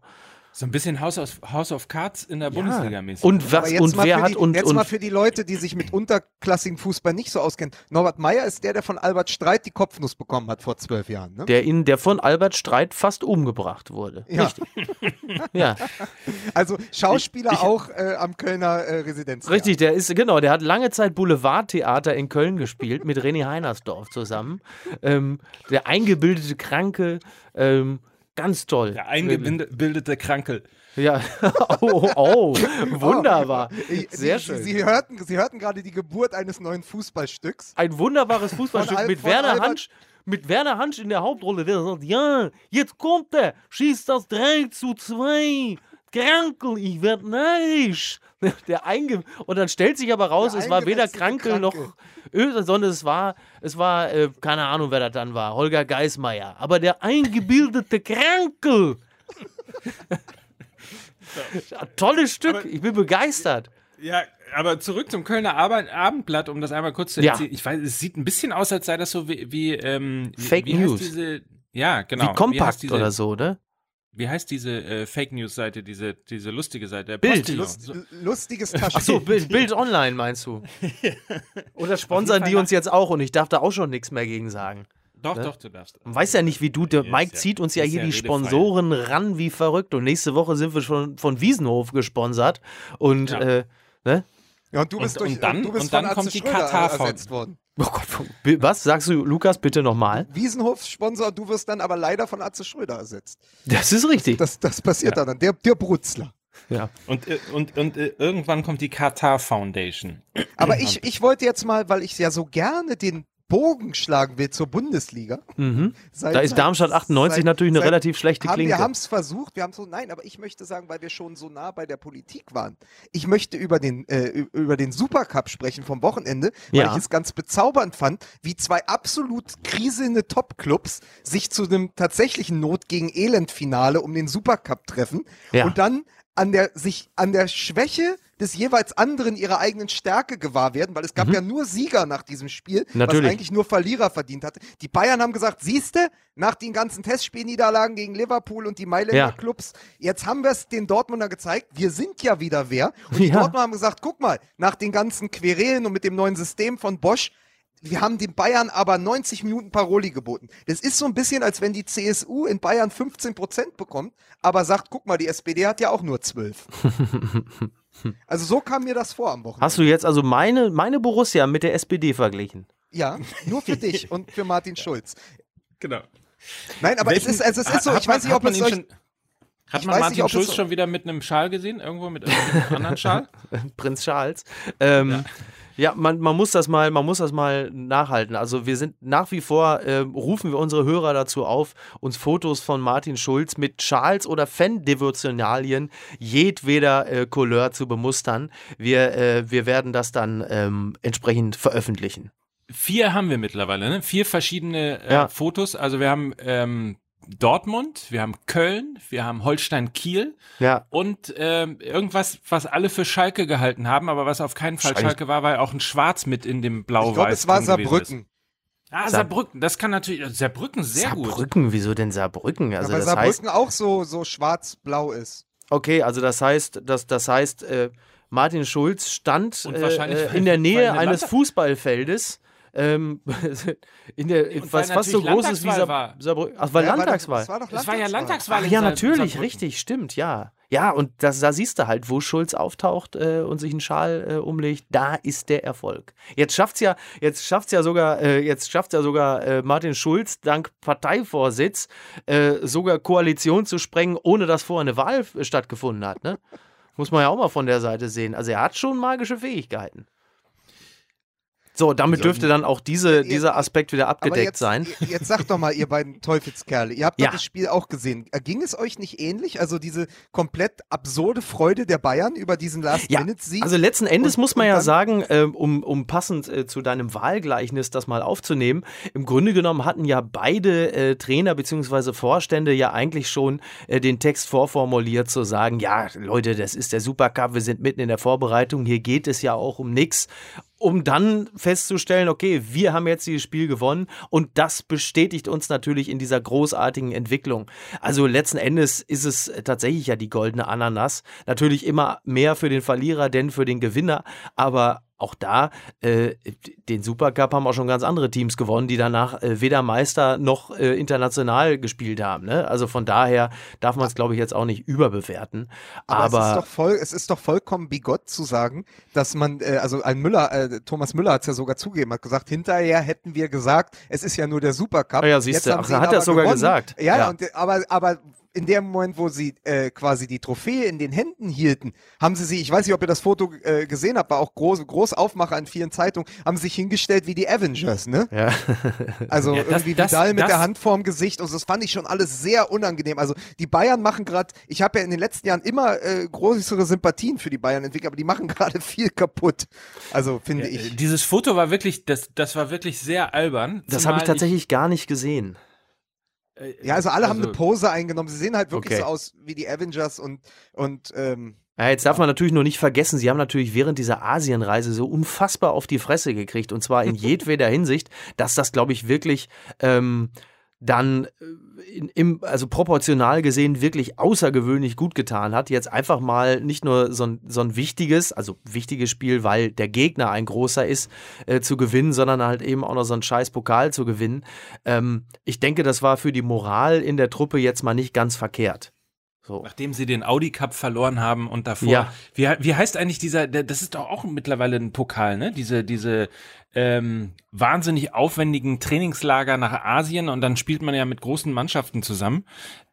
So ein bisschen House of, House of Cards in der Bundesliga mäßig. Und was jetzt und mal wer für hat die, und, jetzt mal und für die Leute, die sich mit unterklassigem Fußball nicht so auskennen. Norbert Meyer ist der, der von Albert Streit die Kopfnuss bekommen hat vor zwölf Jahren. Ne? der in der von Albert Streit fast umgebracht wurde. ja. (laughs) Ja, Also Schauspieler auch äh, am Kölner äh, Residenz. richtig, der ist genau, der hat lange Zeit Boulevardtheater in Köln gespielt mit René Heinersdorf zusammen. Ähm, der eingebildete Kranke, ähm, ganz toll. der eingebildete Krankel. Ja, (laughs) oh, oh, wunderbar. Ich- Sehr schön. Sie, Sie hörten, Sie hörten gerade die Geburt eines neuen Fußballstücks. Ein wunderbares Fußballstück Von Al- mit von Werner Albert- Hansch. Mit Werner Hansch in der Hauptrolle, der sagt, ja, jetzt kommt er, schießt das 3 zu 2. Krankel, ich werd neidisch. (laughs) Der einge und dann stellt sich aber raus, Der es war weder eingewetzte Krankel noch Öl, sondern es war, es war, äh, keine Ahnung, wer das dann war, Holger Geismeier. Aber der eingebildete Krankel. (laughs) Ja, Tolles Stück, Aber- ich bin begeistert. Ja, aber zurück zum Kölner Ab Abendblatt, um das einmal kurz zu Ja. erzählen. Ich weiß, es sieht ein bisschen aus, als sei das so wie, wie ähm, wie- Fake wie News. Diese, ja, genau. Wie kompakt heißt diese, oder so, ne? Wie heißt diese äh, Fake News Seite, diese, diese lustige Seite? Bild. Postillon. Lust, lustiges (laughs) Ach so, Taschentuch. Bild, Bild Online meinst du? (laughs) Oder sponsern die uns jetzt auch und ich darf da auch schon nichts mehr gegen sagen. doch, doch, du darfst. Man weiß ja nicht, wie du, der Mike ja- zieht uns ja hier ja die. Sponsoren ran wie verrückt und nächste Woche sind wir schon von Wiesenhof gesponsert und Ja. äh, ne? Ja, und du bist, Und- durch, und dann- du bist und dann von kommt Atze die Katar-Fond. ersetzt worden. Oh Gott, was sagst du, Lukas, bitte nochmal? Wiesenhof-Sponsor, du wirst dann aber leider von Atze Schröder ersetzt. Das ist richtig. Das, das passiert dann. Der, der Brutzler. ja. Und, äh, und, und äh, irgendwann kommt die Katar Foundation. Aber ich, ich wollte jetzt mal, weil ich ja so gerne den Bogen schlagen will zur Bundesliga. mhm. (laughs) Seit- Da ist Darmstadt 98 seit- natürlich eine seit- relativ schlechte haben, Wir Klinke. haben es versucht, wir haben so, nein, aber ich möchte sagen, weil wir schon so nah bei der Politik waren. Ich möchte über den, äh, über den Supercup sprechen vom Wochenende, weil Ja. ich es ganz bezaubernd fand, wie zwei absolut kriselnde Top-Clubs sich zu einem tatsächlichen Not gegen Elend-Finale um den Supercup treffen Ja. und dann an der, sich an der Schwäche des jeweils anderen ihrer eigenen Stärke gewahr werden, weil es gab ja nur Sieger nach diesem Spiel, Mhm. Natürlich. was eigentlich nur Verlierer verdient hatte. Die Bayern haben gesagt, siehste, nach den ganzen Testspielniederlagen gegen Liverpool und die Mailänder Ja. Clubs, jetzt haben wir es den Dortmunder gezeigt, wir sind ja wieder wer. Und die Ja. Dortmunder haben gesagt, guck mal, nach den ganzen Querelen und mit dem neuen System von Bosch, wir haben den Bayern aber 90 Minuten Paroli geboten. Das ist so ein bisschen, als wenn die CSU in Bayern 15 Prozent bekommt, aber sagt, guck mal, die SPD hat ja auch nur 12. (laughs) (laughs) also so kam mir das vor am Wochenende. Hast du jetzt also meine, meine Borussia mit der SPD verglichen? Ja, nur für dich und für Martin (laughs) Schulz. Genau. Nein, aber Welchen- es ist, also es ist so, ich man- weiß nicht, ob man es euch, schon, Hat man Martin nicht, Schulz so- schon wieder mit einem Schal gesehen? Irgendwo mit irgendeinem anderen Schal? (laughs) Prinz Charles. Ähm, ja, man, man muss das mal, man muss das mal nachhalten. Also wir sind nach wie vor, ähm, rufen wir unsere Hörer dazu auf, uns Fotos von Martin Schulz mit Charles oder Fan-Devotionalien jedweder äh, Couleur zu bemustern. Wir, äh, wir werden das dann ähm, entsprechend veröffentlichen. Vier haben wir mittlerweile, ne? Vier verschiedene äh, Ja. Fotos. Also wir haben ähm, Dortmund, wir haben Köln, wir haben Holstein-Kiel Ja. und ähm, irgendwas, was alle für Schalke gehalten haben, aber was auf keinen Fall Wahrscheinlich- Schalke war, weil auch ein Schwarz mit in dem ich Blau-Weiß glaube, es war Saarbrücken. Ah, Saar- Saarbrücken, das kann natürlich, Saarbrücken sehr gut. Saarbrücken, wieso denn Saarbrücken? Also weil das Saarbrücken heißt, auch so, so schwarz-blau ist. okay, also das heißt, das, das heißt, äh, Martin Schulz stand Und äh, wahrscheinlich, weil- in der (laughs) weil Nähe eine eines Fußballfeldes. Ähm, (laughs) in der, weil was fast so groß ist wie Landtagswahl Saar, war. Saarbrücken. Ach, weil Ja, Landtagswahl. Das war doch Das war ja Landtagswahl. Landtagswahl. Ach in ja, natürlich, Saarbrücken. richtig, stimmt, ja. Ja, und das, da siehst du halt, wo Schulz auftaucht äh, und sich einen Schal äh, umlegt, da ist der Erfolg. Jetzt schafft's ja, jetzt schafft's ja sogar, äh, jetzt schafft's ja sogar äh, Martin Schulz dank Parteivorsitz äh, sogar Koalition zu sprengen, ohne dass vorher eine Wahl stattgefunden hat, ne? Muss man ja auch mal von der Seite sehen. Also er hat schon magische Fähigkeiten. So, damit dürfte dann auch diese, dieser Aspekt wieder abgedeckt jetzt, sein. Jetzt, sagt doch mal, ihr beiden (laughs) Teufelskerle, ihr habt Ja. das Spiel auch gesehen. Äh, Ging es euch nicht ähnlich? Also diese komplett absurde Freude der Bayern über diesen Last-Minute-Sieg? Also letzten Endes Und- muss man ja sagen, ähm, um, um passend äh, zu deinem Wahlgleichnis das mal aufzunehmen, im Grunde genommen hatten ja beide äh, Trainer bzw. Vorstände ja eigentlich schon äh, den Text vorformuliert zu sagen, ja Leute, das ist der Supercup, wir sind mitten in der Vorbereitung, hier geht es ja auch um nichts. Um dann festzustellen, okay, wir haben jetzt dieses Spiel gewonnen und das bestätigt uns natürlich in dieser großartigen Entwicklung. Also letzten Endes ist es tatsächlich ja die goldene Ananas. Natürlich immer mehr für den Verlierer, denn für den Gewinner, aber auch da, äh, den Supercup haben auch schon ganz andere Teams gewonnen, die danach äh, weder Meister noch äh, international gespielt haben. Ne? Also von daher darf man es, glaube ich, jetzt auch nicht überbewerten. Aber, Aber, es, ist doch voll, es ist doch vollkommen bigott zu sagen, dass man, äh, also ein Müller, äh, Thomas Müller hat es ja sogar zugegeben, hat gesagt, hinterher hätten wir gesagt, es ist ja nur der Supercup. Ah ja, siehst du, hat er sogar gewonnen. gesagt. Ja, Ja. Und, aber, aber in dem Moment, wo sie äh, quasi die Trophäe in den Händen hielten, haben sie sie, ich weiß nicht, ob ihr das Foto äh, gesehen habt, war auch groß, groß Aufmacher in vielen Zeitungen, haben sie sich hingestellt wie die Avengers, ne? Ja. (laughs) Also Ja, das- irgendwie das- Vidal mit das- der Hand vorm Gesicht und das fand ich schon alles sehr unangenehm. Also die Bayern machen gerade, ich habe ja in den letzten Jahren immer äh, größere Sympathien für die Bayern entwickelt, aber die machen (laughs) gerade viel kaputt. Also finde Äh, ich. Dieses Foto war wirklich, das, das war wirklich sehr albern. Das habe ich tatsächlich gar nicht gesehen. Äh, Ja, also alle haben also- eine Pose eingenommen. Sie sehen halt wirklich Okay. so aus wie die Avengers und und ähm, Ja, jetzt darf man natürlich nur nicht vergessen, sie haben natürlich während dieser Asienreise so unfassbar auf die Fresse gekriegt und zwar in (laughs) jedweder Hinsicht, dass das, glaube ich, wirklich ähm, dann äh, in, im, also proportional gesehen wirklich außergewöhnlich gut getan hat. Jetzt einfach mal nicht nur so ein, so ein wichtiges, also wichtiges Spiel, weil der Gegner ein großer ist, äh, zu gewinnen, sondern halt eben auch noch so ein scheiß Pokal zu gewinnen. Ähm, ich denke, das war für die Moral in der Truppe jetzt mal nicht ganz verkehrt. So. Nachdem sie den Audi Cup verloren haben und davor. Ja. Wie, wie heißt eigentlich dieser, das ist doch auch mittlerweile ein Pokal, ne? Diese, diese ähm, wahnsinnig aufwendigen Trainingslager nach Asien und dann spielt man ja mit großen Mannschaften zusammen.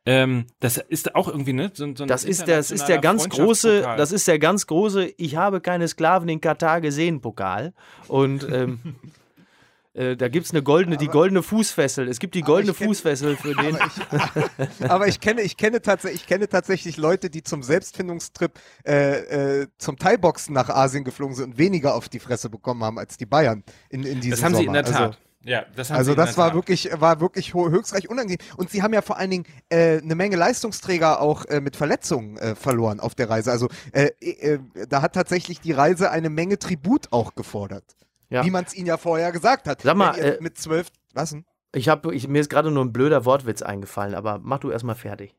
Ähm, das ist auch irgendwie, ne? So, so ein Das ist der, das ist der ganz große, das ist der ganz große, ich habe keine Sklaven in Katar gesehen, Pokal. Und ähm, (laughs) äh, da gibt es eine goldene, die goldene Fußfessel. Es gibt die goldene ich kenn- Fußfessel für den. (laughs) aber ich kenne ich kenne tatsächlich ich kenne tatsächlich Leute, die zum Selbstfindungstrip äh, äh, zum Thai-Boxen nach Asien geflogen sind und weniger auf die Fresse bekommen haben als die Bayern in in diesem Das haben sie in Sommer. der Tat. Also, ja, das haben Also das war Tat. wirklich, war wirklich höchstreich unangenehm. Und sie haben ja vor allen Dingen äh, eine Menge Leistungsträger auch äh, mit Verletzungen äh, verloren auf der Reise. Also äh, äh, da hat tatsächlich die Reise eine Menge Tribut auch gefordert. Ja. Wie man es ihnen ja vorher gesagt hat. Sag mal, äh, mit zwölf, was denn? Ich habe, ich, mir ist gerade nur ein blöder Wortwitz eingefallen, aber mach du erstmal fertig.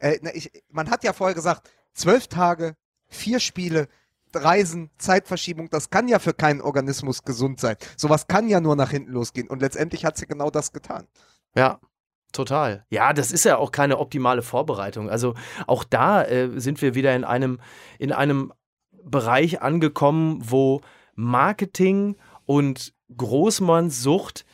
Äh, na, ich, man hat ja vorher gesagt, zwölf Tage, vier Spiele, Reisen, Zeitverschiebung, das kann ja für keinen Organismus gesund sein. Sowas kann ja nur nach hinten losgehen. Und letztendlich hat sie genau das getan. Ja, total. Ja, das ist ja auch keine optimale Vorbereitung. Also auch da äh, sind wir wieder in einem, in einem Bereich angekommen, wo Marketing und Großmannssucht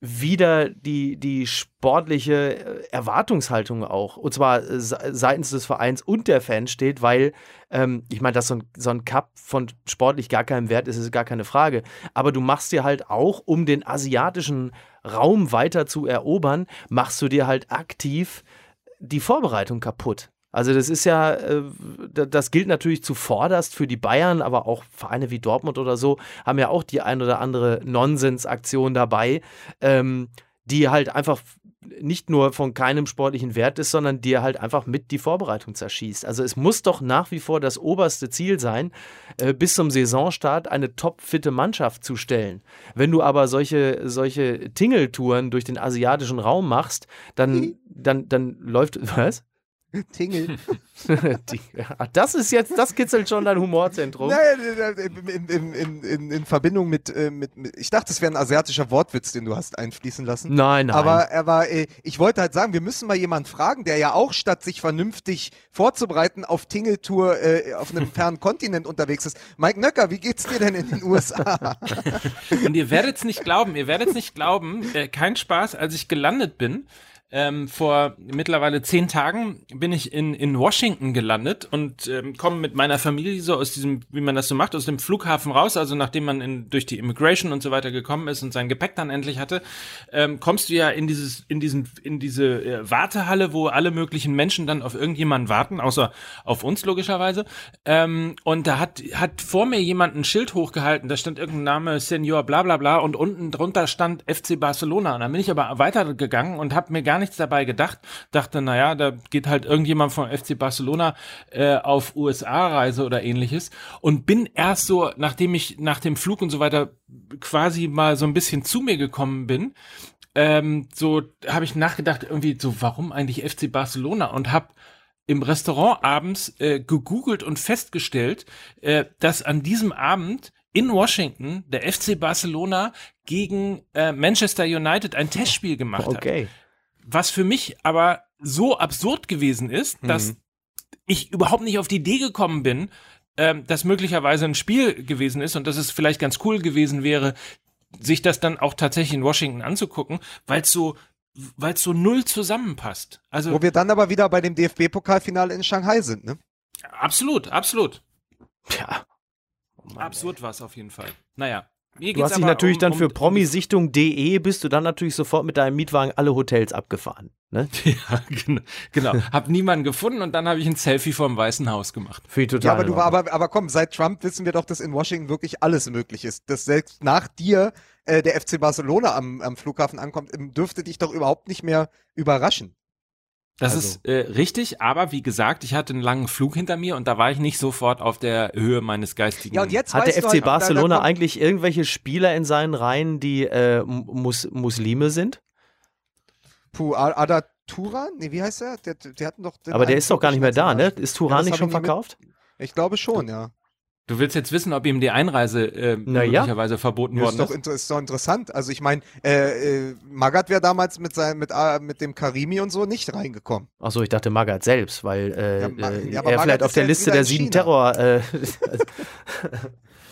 wieder die, die sportliche äh, Erwartungshaltung auch, und zwar äh, se- seitens des Vereins und der Fans steht, weil, ähm, ich meine, dass so ein, so ein Cup von sportlich gar keinem Wert ist, ist gar keine Frage. Aber du machst dir halt auch, um den asiatischen Raum weiter zu erobern, machst du dir halt aktiv die Vorbereitung kaputt. Also das ist ja, äh, da- das gilt natürlich zuvorderst für die Bayern, aber auch Vereine wie Dortmund oder so haben ja auch die ein oder andere Nonsensaktion dabei, ähm, die halt einfach nicht nur von keinem sportlichen Wert ist, sondern dir halt einfach mit die Vorbereitung zerschießt. Also es muss doch nach wie vor das oberste Ziel sein, äh, bis zum Saisonstart eine topfitte Mannschaft zu stellen. Wenn du aber solche, solche Tingeltouren durch den asiatischen Raum machst, dann, dann, dann läuft, (laughs) was? (laughs) Tingel. (laughs) Ach, das ist jetzt, das kitzelt schon dein Humorzentrum. Nein, in, in, in, in, in Verbindung mit, äh, mit, mit, ich dachte, es wäre ein asiatischer Wortwitz, den du hast einfließen lassen. Nein, nein. Aber, aber äh, ich wollte halt sagen, wir müssen mal jemanden fragen, der ja auch statt sich vernünftig vorzubereiten auf Tingeltour äh, auf einem (laughs) fernen Kontinent unterwegs ist. Mike Nöcker, wie geht's dir denn in den USA? Und ihr werdet es nicht glauben, ihr werdet es nicht glauben, äh, kein Spaß, als ich gelandet bin. Ähm, vor mittlerweile zehn Tagen bin ich in, in Washington gelandet und ähm, komme mit meiner Familie so aus diesem, wie man das so macht, aus dem Flughafen raus. Also nachdem man in, durch die Immigration und so weiter gekommen ist und sein Gepäck dann endlich hatte, ähm, kommst du ja in dieses, in diesen, in diese äh, Wartehalle, wo alle möglichen Menschen dann auf irgendjemanden warten, außer auf uns logischerweise. Ähm, und da hat, hat vor mir jemand ein Schild hochgehalten, da stand irgendein Name Senior bla bla bla und unten drunter stand FC Barcelona. Und dann bin ich aber weitergegangen und habe mir gar gar nichts dabei gedacht. Dachte, naja, da geht halt irgendjemand vom FC Barcelona äh, auf USA-Reise oder ähnliches. Und bin erst so, nachdem ich nach dem Flug und so weiter quasi mal so ein bisschen zu mir gekommen bin, ähm, so habe ich nachgedacht, irgendwie so, warum eigentlich FC Barcelona? Und habe im Restaurant abends äh, gegoogelt und festgestellt, äh, dass an diesem Abend in Washington der FC Barcelona gegen äh, Manchester United ein Testspiel gemacht hat. Was für mich aber so absurd gewesen ist, dass ich überhaupt nicht auf die Idee gekommen bin, ähm, dass möglicherweise ein Spiel gewesen ist und dass es vielleicht ganz cool gewesen wäre, sich das dann auch tatsächlich in Washington anzugucken, weil es so weil es so null zusammenpasst. Also Wo wir dann aber wieder bei dem DFB-Pokalfinale in Shanghai sind, ne? absolut, absolut. Tja. Oh Mann, Absurd war es auf jeden Fall. Naja. Mir Du hast dich natürlich um, dann um, für promisichtung.de bist du dann natürlich sofort mit deinem Mietwagen alle Hotels abgefahren. Ne? (laughs) Ja, genau. genau. (laughs) Hab niemanden gefunden und dann habe ich ein Selfie vom Weißen Haus gemacht. Für die total. Ja, aber du aber, aber komm, seit Trump wissen wir doch, dass in Washington wirklich alles möglich ist. Dass selbst nach dir äh, der FC Barcelona am, am Flughafen ankommt, ähm, dürfte dich doch überhaupt nicht mehr überraschen. Das Also. ist äh, richtig, aber wie gesagt, ich hatte einen langen Flug hinter mir und da war ich nicht sofort auf der Höhe meines geistigen. Ja, und jetzt Hat der FC halt, da- da Barcelona kommt- eigentlich irgendwelche Spieler in seinen Reihen, die äh, Mus Muslime sind? Puh, Ada Turan? Nee, wie heißt der? Der, der hatten doch Aber der ist doch gar nicht mehr da, ne? Ist Turan Ja, nicht schon nie mit- verkauft? Ich glaube schon, ja. Du willst jetzt wissen, ob ihm die Einreise äh, Na ja. möglicherweise verboten Ja, worden ist, doch, ist? ist doch interessant. Also ich meine, äh, äh, Magath wäre damals mit, sein, mit, äh, mit dem Karimi und so nicht reingekommen. Achso, ich dachte Magath selbst, weil äh, Ja, Ma- äh, ja, er Magath vielleicht auf der ja Liste der sieben. Terror. Äh, (laughs)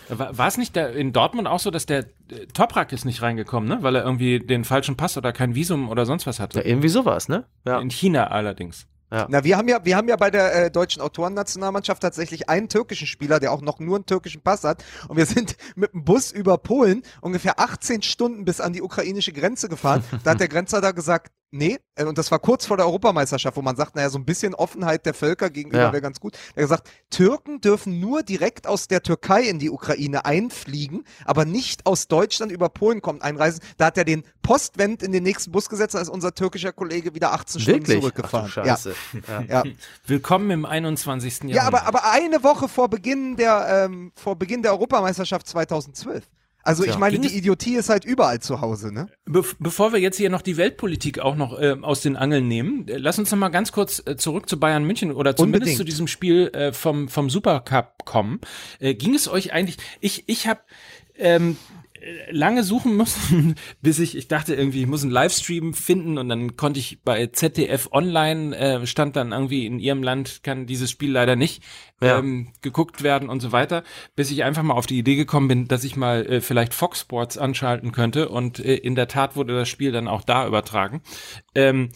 War, war es nicht in Dortmund auch so, dass der äh, Toprak ist nicht reingekommen, ne? Weil er irgendwie den falschen Pass oder kein Visum oder sonst was ja, hatte? irgendwie sowas, ne? Ja. In China allerdings. Na, wir haben ja, wir haben ja bei der äh, deutschen Autorennationalmannschaft tatsächlich einen türkischen Spieler, der auch noch nur einen türkischen Pass hat. Und wir sind (laughs) mit dem Bus über Polen ungefähr 18 Stunden bis an die ukrainische Grenze gefahren. Da hat der Grenzer da gesagt, nee, äh, und das war kurz vor der Europameisterschaft, wo man sagt, naja, so ein bisschen Offenheit der Völker gegenüber Ja. wäre ganz gut. Er hat gesagt, Türken dürfen nur direkt aus der Türkei in die Ukraine einfliegen, aber nicht aus Deutschland über Polen kommen, einreisen. Da hat er den Postwend in den nächsten Bus gesetzt, da ist unser türkischer Kollege wieder 18 Stunden Wirklich? Ach, zurückgefahren. du ja. Scheiße. Ja. Ja. Willkommen im 21. Jahrhundert. Ja, aber, aber eine Woche vor Beginn der, ähm, vor Beginn der Europameisterschaft 2012. Also ich meine, die Idiotie ist halt überall zu Hause, ne? Be bevor wir jetzt hier noch die Weltpolitik auch noch äh, aus den Angeln nehmen, äh, lass uns noch mal ganz kurz äh, zurück zu Bayern München oder zumindest Unbedingt. zu diesem Spiel äh, vom vom Supercup kommen. Äh, ging es euch eigentlich? Ich ich habe ähm, äh, lange suchen müssen, (laughs) bis ich ich dachte irgendwie ich muss einen Livestream finden und dann konnte ich bei ZDF Online äh, stand dann irgendwie in ihrem Land kann dieses Spiel leider nicht Ja. ähm, geguckt werden und so weiter, bis ich einfach mal auf die Idee gekommen bin, dass ich mal äh, vielleicht Fox Sports anschalten könnte und äh, in der Tat wurde das Spiel dann auch da übertragen. Ähm,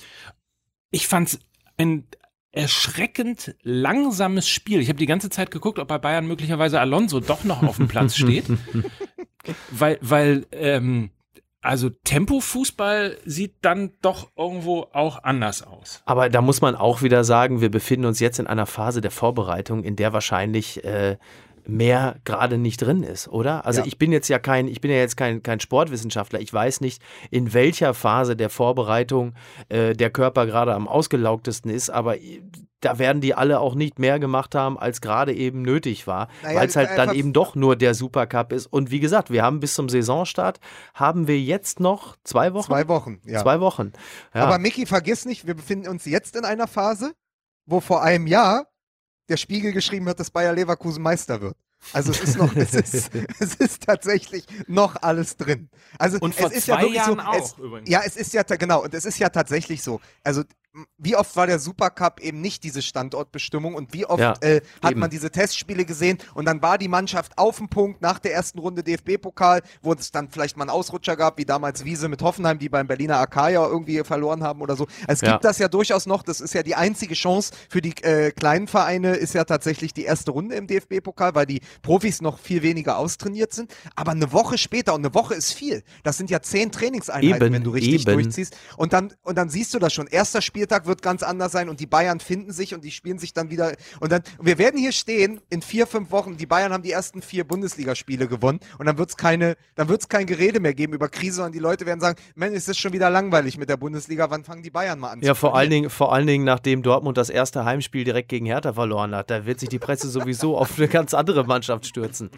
ich fand's ein erschreckend langsames Spiel. Ich habe die ganze Zeit geguckt, ob bei Bayern möglicherweise Alonso doch noch auf dem Platz steht, (laughs) weil weil ähm, also Tempo-Fußball sieht dann doch irgendwo auch anders aus. Aber da muss man auch wieder sagen, wir befinden uns jetzt in einer Phase der Vorbereitung, in der wahrscheinlich äh, mehr gerade nicht drin ist, oder? Also Ja. ich bin jetzt ja kein, ich bin ja jetzt kein, kein Sportwissenschaftler. Ich weiß nicht, in welcher Phase der Vorbereitung äh, der Körper gerade am ausgelaugtesten ist, aber äh, da werden die alle auch nicht mehr gemacht haben, als gerade eben nötig war, Naja, weil es halt dann eben doch nur der Supercup ist. Und wie gesagt, wir haben bis zum Saisonstart, haben wir jetzt noch zwei Wochen? Zwei Wochen, ja. Zwei Wochen. Ja. Aber Micky, vergiss nicht, wir befinden uns jetzt in einer Phase, wo vor einem Jahr der Spiegel geschrieben hat, dass Bayer Leverkusen Meister wird. Also es ist noch, es ist, (laughs) es ist tatsächlich noch alles drin. Also Und vor es ist ja zwei wirklich Jahren so, auch es, übrigens. Ja, es ist ja genau und es ist ja tatsächlich so. Also wie oft war der Supercup eben nicht diese Standortbestimmung und wie oft Ja, äh, hat eben. man diese Testspiele gesehen und dann war die Mannschaft auf dem Punkt nach der ersten Runde DFB-Pokal, wo es dann vielleicht mal einen Ausrutscher gab, wie damals Wiese mit Hoffenheim, die beim Berliner Akaja irgendwie verloren haben oder so. Es Ja. gibt das ja durchaus noch, das ist ja die einzige Chance für die äh, kleinen Vereine, ist ja tatsächlich die erste Runde im DFB-Pokal, weil die Profis noch viel weniger austrainiert sind. Aber eine Woche später, und eine Woche ist viel, das sind ja zehn Trainingseinheiten, Eben, wenn du richtig eben. durchziehst. Und dann, und dann siehst du das schon. Erster Spieltag Spieltag wird ganz anders sein und die Bayern finden sich und die spielen sich dann wieder. Und dann, und wir werden hier stehen in vier, fünf Wochen. Die Bayern haben die ersten vier Bundesligaspiele gewonnen und dann wird es keine, dann wird es kein Gerede mehr geben über Krise und die Leute werden sagen, Mensch, ist das schon wieder langweilig mit der Bundesliga, wann fangen die Bayern mal an? Ja, vor allen, Dingen, vor allen Dingen, nachdem Dortmund das erste Heimspiel direkt gegen Hertha verloren hat, da wird sich die Presse sowieso (laughs) auf eine ganz andere Mannschaft stürzen.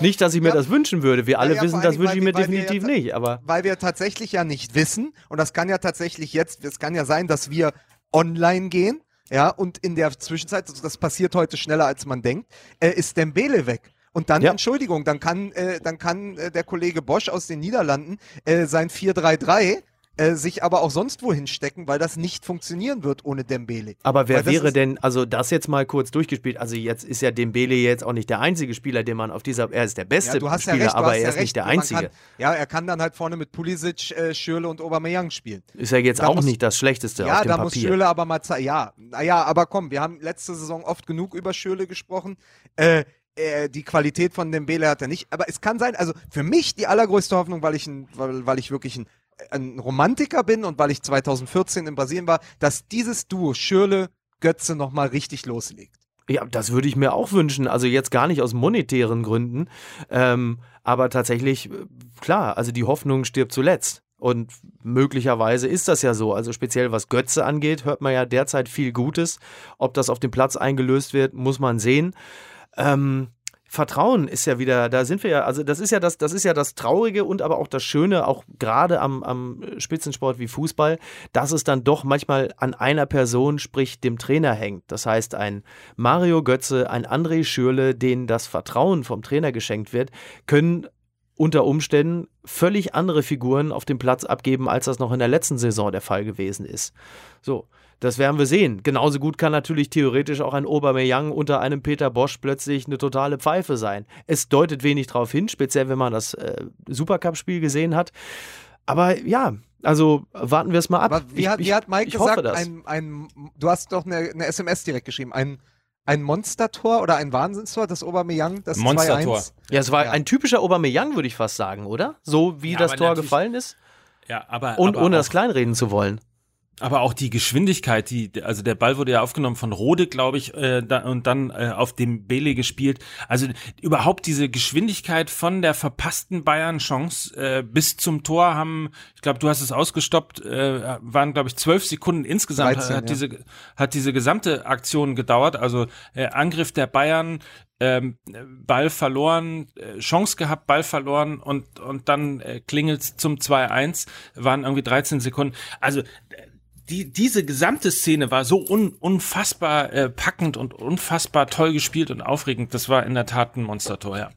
Nicht, dass ich mir Ja. das wünschen würde. Wir alle ja, wissen, das wünsche ich mir definitiv ja- nicht. Aber weil wir tatsächlich ja nicht wissen, und das kann ja tatsächlich jetzt, es kann ja sein, dass wir online gehen, ja, und in der Zwischenzeit, also das passiert heute schneller als man denkt, äh, ist Dembele weg. Und dann, Ja. Entschuldigung, dann kann, äh, dann kann äh, der Kollege Bosch aus den Niederlanden äh, sein 4-3-3 äh, sich aber auch sonst wohin stecken, weil das nicht funktionieren wird ohne Dembele. Aber wer wäre denn, also das jetzt mal kurz durchgespielt, also jetzt ist ja Dembele jetzt auch nicht der einzige Spieler, den man auf dieser, er ist der beste Ja, du hast Spieler, ja recht, aber er ja ist recht. nicht der einzige. Kann, ja, er kann dann halt vorne mit Pulisic, äh, Schürle und Aubameyang spielen. ist ja jetzt Da auch muss- nicht das Schlechteste Ja, auf dem da muss Papier. Schürle aber mal zeigen. Ja, naja, aber komm, wir haben letzte Saison oft genug über Schürle gesprochen. Äh, äh, die Qualität von Dembele hat er nicht. Aber es kann sein, also für mich die allergrößte Hoffnung, weil ich, ein, weil, weil ich wirklich ein, ein Romantiker bin und weil ich 2014 in Brasilien war, dass dieses Duo Schürle Götze nochmal richtig loslegt. Ja, das würde ich mir auch wünschen. Also jetzt gar nicht aus monetären Gründen, ähm, aber tatsächlich, äh, klar, also die Hoffnung stirbt zuletzt. Und möglicherweise ist das ja so. Also speziell was Götze angeht, hört man ja derzeit viel Gutes. Ob das auf dem Platz eingelöst wird, muss man sehen. Ähm, Vertrauen ist ja wieder, da sind wir ja, also das ist ja das, das ist ja das Traurige und aber auch das Schöne, auch gerade am, am Spitzensport wie Fußball, dass es dann doch manchmal an einer Person, sprich dem Trainer hängt. Das heißt, ein Mario Götze, ein André Schürle, denen das Vertrauen vom Trainer geschenkt wird, können unter Umständen völlig andere Figuren auf dem Platz abgeben, als das noch in der letzten Saison der Fall gewesen ist. So, das werden wir sehen. Genauso gut kann natürlich theoretisch auch ein Aubameyang unter einem Peter Bosch plötzlich eine totale Pfeife sein. Es deutet wenig darauf hin, speziell wenn man das äh, Supercup-Spiel gesehen hat. Aber ja, also warten wir es mal ab. Aber wie, Ich- hat, ich- wie hat Mike gesagt, das. ein, ein, du hast doch eine, eine SMS direkt geschrieben, ein, ein Monstertor oder ein Wahnsinnstor, das Aubameyang, das Monstertor. 2-1. ja, es war Ja. ein typischer Aubameyang, würde ich fast sagen, oder? So wie Ja, das Tor gefallen ist. Ja, aber, Und aber ohne auch, das kleinreden zu wollen. Aber auch die Geschwindigkeit, die, also der Ball wurde ja aufgenommen von Rode, glaube ich, äh, da, und dann äh, auf dem Bele gespielt. Also überhaupt diese Geschwindigkeit von der verpassten Bayern-Chance äh, bis zum Tor haben, ich glaube, du hast es ausgestoppt, äh, waren, glaube ich, zwölf Sekunden insgesamt 13, hat, ja. diese, hat diese gesamte Aktion gedauert. Also äh, Angriff der Bayern, ähm, Ball verloren, äh, Chance gehabt, Ball verloren und, und dann äh, klingelt zum 2-1, waren irgendwie 13 Sekunden. Also äh, die, diese gesamte Szene war so un, unfassbar äh, packend und unfassbar toll gespielt und aufregend. Das war in der Tat ein Monstertor, ja.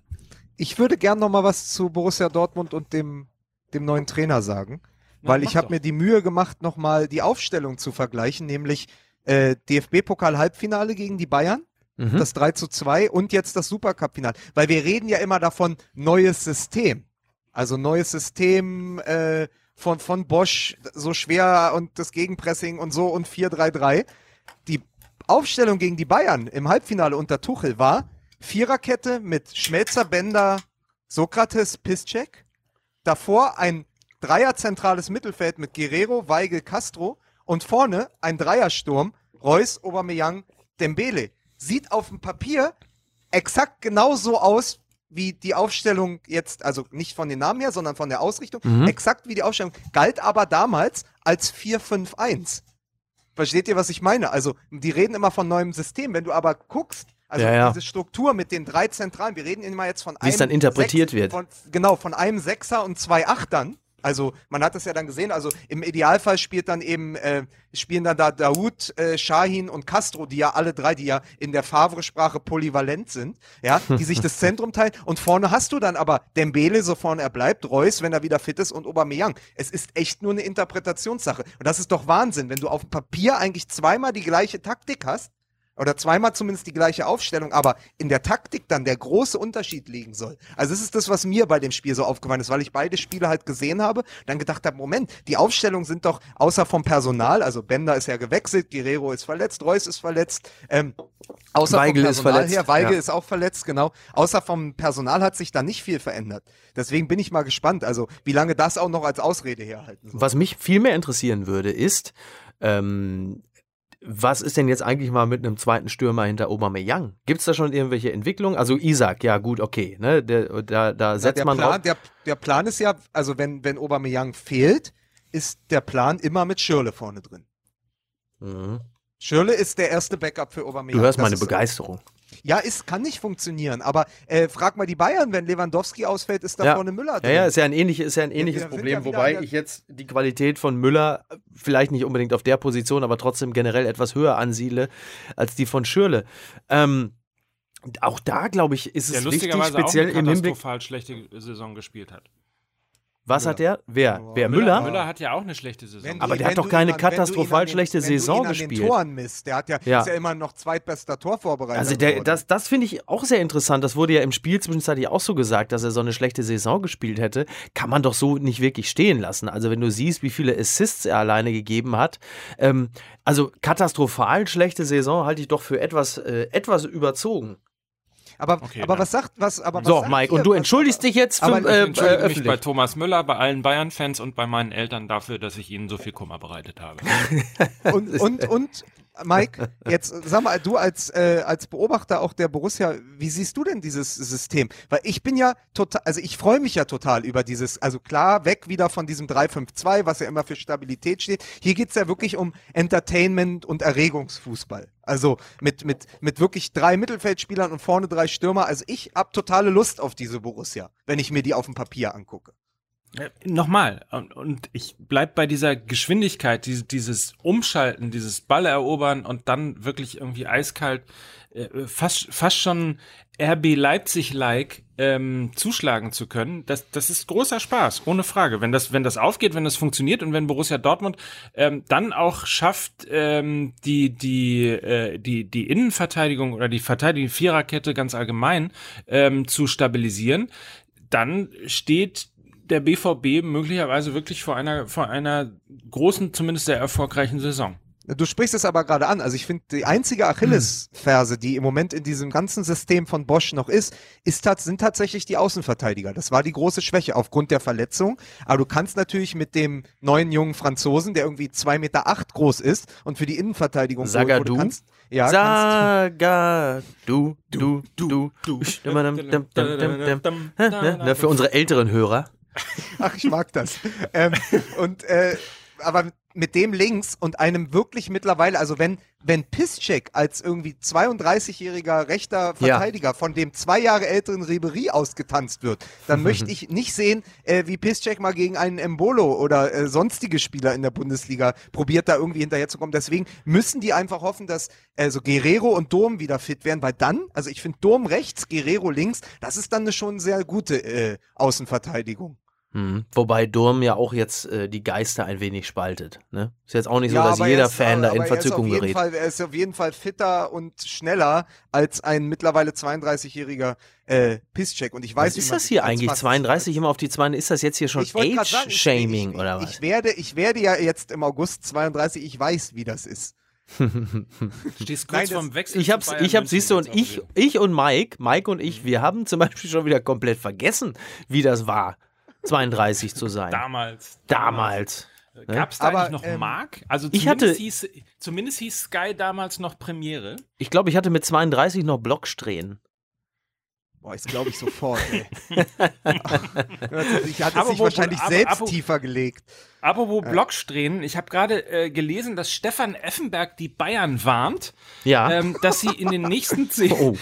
Ich würde gern noch mal was zu Borussia Dortmund und dem, dem neuen Trainer sagen, weil mach ich habe mir die Mühe gemacht, noch mal die Aufstellung zu vergleichen, nämlich äh, DFB-Pokal-Halbfinale gegen die Bayern, Mhm. das 3 zu 2 und jetzt das Supercup-Finale. Weil wir reden ja immer davon, neues System. Also neues System äh, von, von Bosch, so schwer und das Gegenpressing und so und 4-3-3. Die Aufstellung gegen die Bayern im Halbfinale unter Tuchel war Viererkette mit Schmelzer, Bender, Sokrates, Piszczek. Davor ein Dreier zentrales Mittelfeld mit Guerrero, Weigel, Castro und vorne ein Dreiersturm, Reus, Aubameyang, Dembele. Sieht auf dem Papier exakt genauso aus wie die Aufstellung jetzt, also nicht von den Namen her, sondern von der Ausrichtung, Mhm. exakt wie die Aufstellung, galt aber damals als 4-5-1. Versteht ihr, was ich meine? Also, die reden immer von neuem System. Wenn du aber guckst, also Ja, ja. diese Struktur mit den drei Zentralen, wir reden immer jetzt von Wie es dann interpretiert wird. Von, genau, von einem Sechser und zwei Achtern. Also, man hat es ja dann gesehen, also im Idealfall spielt dann eben, äh, spielen dann da Daoud, äh, Shahin und Castro, die ja alle drei, die ja in der Favre-Sprache polyvalent sind, ja, die sich das (laughs) Zentrum teilen. Und vorne hast du dann aber Dembele, so vorne er bleibt, Reus, wenn er wieder fit ist, und Aubameyang. Es ist echt nur eine Interpretationssache. Und das ist doch Wahnsinn, wenn du auf dem Papier eigentlich zweimal die gleiche Taktik hast, oder zweimal zumindest die gleiche Aufstellung, aber in der Taktik dann der große Unterschied liegen soll. Also das ist das, was mir bei dem Spiel so aufgefallen ist, weil ich beide Spiele halt gesehen habe, dann gedacht habe, Moment, die Aufstellungen sind doch außer vom Personal, also Bender ist ja gewechselt, Guerrero ist verletzt, Reus ist verletzt, ähm, außer Weigel vom ist Personal verletzt, her, Weigel ja. ist auch verletzt, genau. Außer vom Personal hat sich da nicht viel verändert. Deswegen bin ich mal gespannt, also wie lange das auch noch als Ausrede herhalten soll. Was mich viel mehr interessieren würde, ist, Ähm, was ist denn jetzt eigentlich mal mit einem zweiten Stürmer hinter Aubameyang? Gibt es da schon irgendwelche Entwicklungen? Also Isaac, ja gut, okay, ne, der, da, da setzt der man Plan, drauf. der, der Plan ist ja, also wenn, wenn Aubameyang fehlt, ist der Plan immer mit Schirle vorne drin. Mhm. Schirle ist der erste Backup für Aubameyang. Du hörst meine ist- Begeisterung. Ja, es kann nicht funktionieren, aber äh, frag mal die Bayern, wenn Lewandowski ausfällt, ist da Ja. vorne Müller Ja, drin. ja, ist ja ein, ähnlich, ist ja ein ähnliches sind Problem, ja wobei ich jetzt die Qualität von Müller äh, vielleicht nicht unbedingt auf der Position, aber trotzdem generell etwas höher ansiedle als die von Schürle. Ähm, auch da, glaube ich, ist es wichtig, lustigerweise speziell auch im eine Hinblick. katastrophal schlechte Saison gespielt hat. Was hat der? Wer? Oh, Wer? Müller, Müller? Müller hat ja auch eine schlechte Saison. Wenn Aber du- der hat doch du keine an- du katastrophal den- schlechte wenn du ihn Saison an gespielt. Den Toren misst. Der hat ja, Ja. ist ja immer noch zweitbester Torvorbereiter. Also der, das, das finde ich auch sehr interessant. Das wurde ja im Spiel zwischenzeitlich auch so gesagt, dass er so eine schlechte Saison gespielt hätte. Kann man doch so nicht wirklich stehen lassen. Also wenn du siehst, wie viele Assists er alleine gegeben hat. Ähm, also katastrophal schlechte Saison halte ich doch für etwas, äh, etwas überzogen. Aber Okay, aber was sagt was? Aber was So, sagt Mike, ihr? und du Was- entschuldigst dich jetzt für, aber ich äh, Ich entschuldige äh, mich bei. Thomas Müller, bei allen Bayern-Fans und bei meinen Eltern dafür, dass ich ihnen so viel Kummer bereitet habe. (laughs) Und, und, und, Mike, jetzt sag mal, du als, äh, als Beobachter auch der Borussia, wie siehst du denn dieses System? Weil ich bin ja total, also ich freue mich ja total über dieses, also klar, weg wieder von diesem 3-5-2, was ja immer für Stabilität steht. Hier geht's ja wirklich um Entertainment und Erregungsfußball. Also mit, mit, mit wirklich drei Mittelfeldspielern und vorne drei Stürmer. Also ich hab totale Lust auf diese Borussia, wenn ich mir die auf dem Papier angucke. Äh, Nochmal, und, ich bleib bei dieser Geschwindigkeit, diese, dieses Umschalten, dieses Ball erobern und dann wirklich irgendwie eiskalt, äh, fast, fast schon RB Leipzig-like ähm, zuschlagen zu können. Das, das ist großer Spaß, ohne Frage. Wenn das, wenn das aufgeht, wenn das funktioniert und wenn Borussia Dortmund ähm, dann auch schafft, ähm, die, die, äh, die, die Innenverteidigung oder die Verteidigung, Viererkette ganz allgemein ähm, zu stabilisieren, dann steht der BVB möglicherweise wirklich vor einer, vor einer großen, zumindest sehr erfolgreichen Saison. Du sprichst es aber gerade an. Also ich finde, die einzige Achillesferse, die im Moment in diesem ganzen System von Bosch noch ist, ist tats sind tatsächlich die Außenverteidiger. Das war die große Schwäche aufgrund der Verletzung. Aber du kannst natürlich mit dem neuen jungen Franzosen, der irgendwie zwei Meter acht groß ist und für die Innenverteidigung geholt wurde, kannst, ja, kannst, Saga, du, du, du, du. Für unsere älteren Hörer. Ach, ich mag das. ähm, und äh, aber mit dem links und einem wirklich mittlerweile, also wenn wenn Piszczek als irgendwie 32-jähriger rechter Ja. Verteidiger von dem zwei Jahre älteren Ribery ausgetanzt wird, dann (laughs) möchte ich nicht sehen, äh, wie Piszczek mal gegen einen Embolo oder äh, sonstige Spieler in der Bundesliga probiert, da irgendwie hinterherzukommen. Deswegen müssen die einfach hoffen, dass äh, so Guerrero und Dom wieder fit werden, weil dann, also ich finde Dom rechts, Guerrero links, das ist dann eine schon sehr gute äh, Außenverteidigung. Mhm. Wobei Durm ja auch jetzt äh, die Geister ein wenig spaltet. Ne? Ist jetzt auch nicht so, dass aber jeder er ist, Fan da in er Verzückung gerät. Fall, er ist auf jeden Fall fitter und schneller als ein mittlerweile 32-jähriger äh, Pisscheck. Und ich weiß, Was ist das hier eigentlich? fast- 32 immer auf die 2? Ist das jetzt hier schon Age-Shaming ich, oder was? Ich werde, ich werde ja jetzt im August 32, ich weiß, wie das ist. (laughs) Stehst kurz Nein, vorm Wechsel. Ich hab's, ich hab, München siehst du, und ich, ich und Mike, Mike und ich, wir haben zum Beispiel schon wieder komplett vergessen, wie das war, 32 zu sein. wieder. Damals. Damals. Gab es da Aber, eigentlich noch ähm, Mark? Also ich zumindest, hatte- hieß, zumindest hieß Sky damals noch Premiere. Ich glaube, ich hatte mit 32 noch Blocksträhnen. Boah, das glaube ich sofort, ey. ich hatte Aber sich wo- wahrscheinlich aber- selbst aber- tiefer gelegt. Apropos Blocksträhnen, ich habe gerade äh, gelesen, dass Stefan Effenberg die Bayern warnt, Ja. ähm, dass sie in den nächsten (laughs) zehn, oh.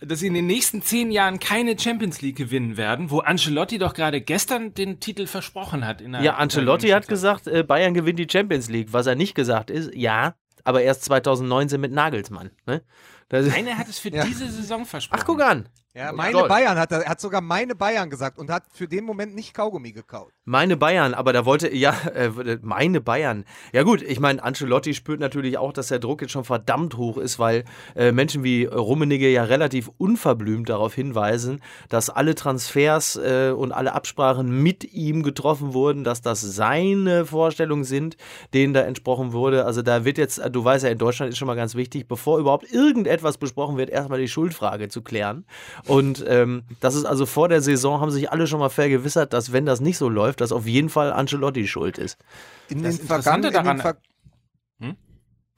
Dass sie in den nächsten zehn Jahren keine Champions League gewinnen werden, wo Ancelotti doch gerade gestern den Titel versprochen hat. In der Ja, Ancelotti hat gesagt, äh, Bayern gewinnt die Champions League. Was er nicht gesagt ist, ja, aber erst 2019 mit Nagelsmann. Ne? Das ist, Einer hat es für Ja. diese Saison versprochen. ach, guck an. Ja, meine toll. Bayern hat er, er hat sogar meine Bayern gesagt und hat für den Moment nicht Kaugummi gekaut. Meine Bayern, aber da wollte, ja, äh, meine Bayern. Ja gut, ich meine, Ancelotti spürt natürlich auch, dass der Druck jetzt schon verdammt hoch ist, weil äh, Menschen wie Rummenigge ja relativ unverblümt darauf hinweisen, dass alle Transfers äh, und alle Absprachen mit ihm getroffen wurden, dass das seine Vorstellungen sind, denen da entsprochen wurde. Also da wird jetzt, du weißt ja, in Deutschland ist schon mal ganz wichtig, bevor überhaupt irgendetwas besprochen wird, erstmal die Schuldfrage zu klären. Und ähm, das ist also vor der Saison, haben sich alle schon mal vergewissert, dass wenn das nicht so läuft, dass auf jeden Fall Ancelotti schuld ist. In Das den Interessante vergangenen, in den daran- Ver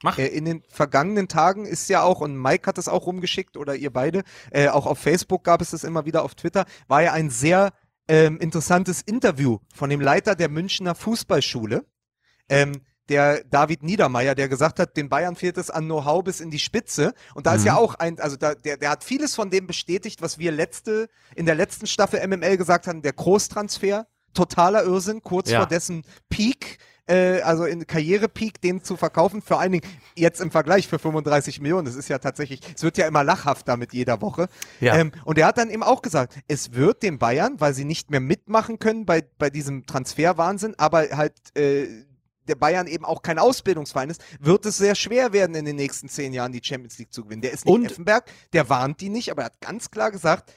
Mach. Äh, in den vergangenen Tagen ist ja auch, und Mike hat das auch rumgeschickt oder ihr beide, äh, auch auf Facebook gab es das immer wieder, auf Twitter, war ja ein sehr ähm, interessantes Interview von dem Leiter der Münchner Fußballschule. Ähm, der David Niedermeyer, der gesagt hat, den Bayern fehlt es an Know-how bis in die Spitze. Und da ist ja auch ein, also da, der, der hat vieles von dem bestätigt, was wir letzte, in der letzten Staffel MML gesagt haben, der Großtransfer, totaler Irrsinn, kurz Ja. vor dessen Peak, äh, also in Karrierepeak, den zu verkaufen, vor allen Dingen jetzt im Vergleich für 35 Millionen. Das ist ja tatsächlich, es wird ja immer lachhafter mit jeder Woche. Ja. Ähm, und er hat dann eben auch gesagt, es wird den Bayern, weil sie nicht mehr mitmachen können bei, bei diesem Transferwahnsinn, aber halt äh, der Bayern eben auch kein Ausbildungsverein ist, wird es sehr schwer werden, in den nächsten zehn Jahren die Champions League zu gewinnen. Der ist nicht Und- Effenberg, der warnt die nicht, aber er hat ganz klar gesagt,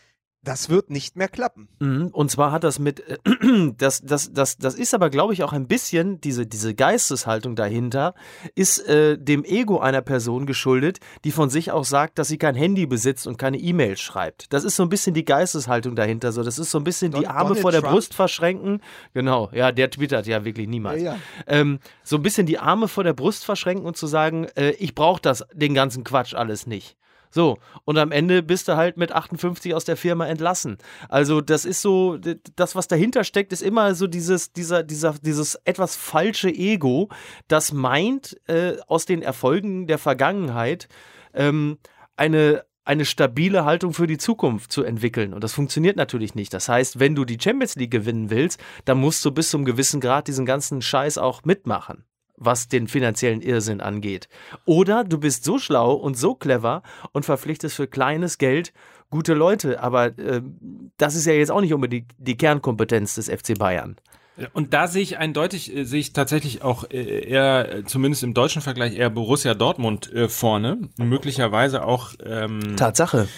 das wird nicht mehr klappen. Mhm, Und zwar hat das mit, äh, (clears throat) das, das, das, das ist aber, glaube ich, auch ein bisschen, diese, diese Geisteshaltung dahinter, ist äh, dem Ego einer Person geschuldet, die von sich auch sagt, dass sie kein Handy besitzt und keine E-Mails schreibt. Das ist so ein bisschen die Geisteshaltung dahinter. So, das ist so ein bisschen die Don- Arme Donald vor der Trump? Brust verschränken. Genau, ja, der twittert ja wirklich niemals. Ja, ja. Ähm, so ein bisschen die Arme vor der Brust verschränken und zu sagen, äh, ich brauche das, den ganzen Quatsch alles nicht. So, und am Ende bist du halt mit 58 aus der Firma entlassen. Also, das ist so, das, was dahinter steckt, ist immer so dieses, dieser, dieser, dieses etwas falsche Ego, das meint, äh, aus den Erfolgen der Vergangenheit ähm, eine, eine stabile Haltung für die Zukunft zu entwickeln. Und das funktioniert natürlich nicht. Das heißt, wenn du die Champions League gewinnen willst, dann musst du bis zum gewissen Grad diesen ganzen Scheiß auch mitmachen was den finanziellen Irrsinn angeht. Oder du bist so schlau und so clever und verpflichtest für kleines Geld gute Leute. Aber äh, das ist ja jetzt auch nicht unbedingt die Kernkompetenz des FC Bayern. Und da sehe ich eindeutig, äh, sehe ich tatsächlich auch äh, eher, äh, zumindest im deutschen Vergleich, eher Borussia Dortmund vorne. Möglicherweise auch ähm, Tatsache.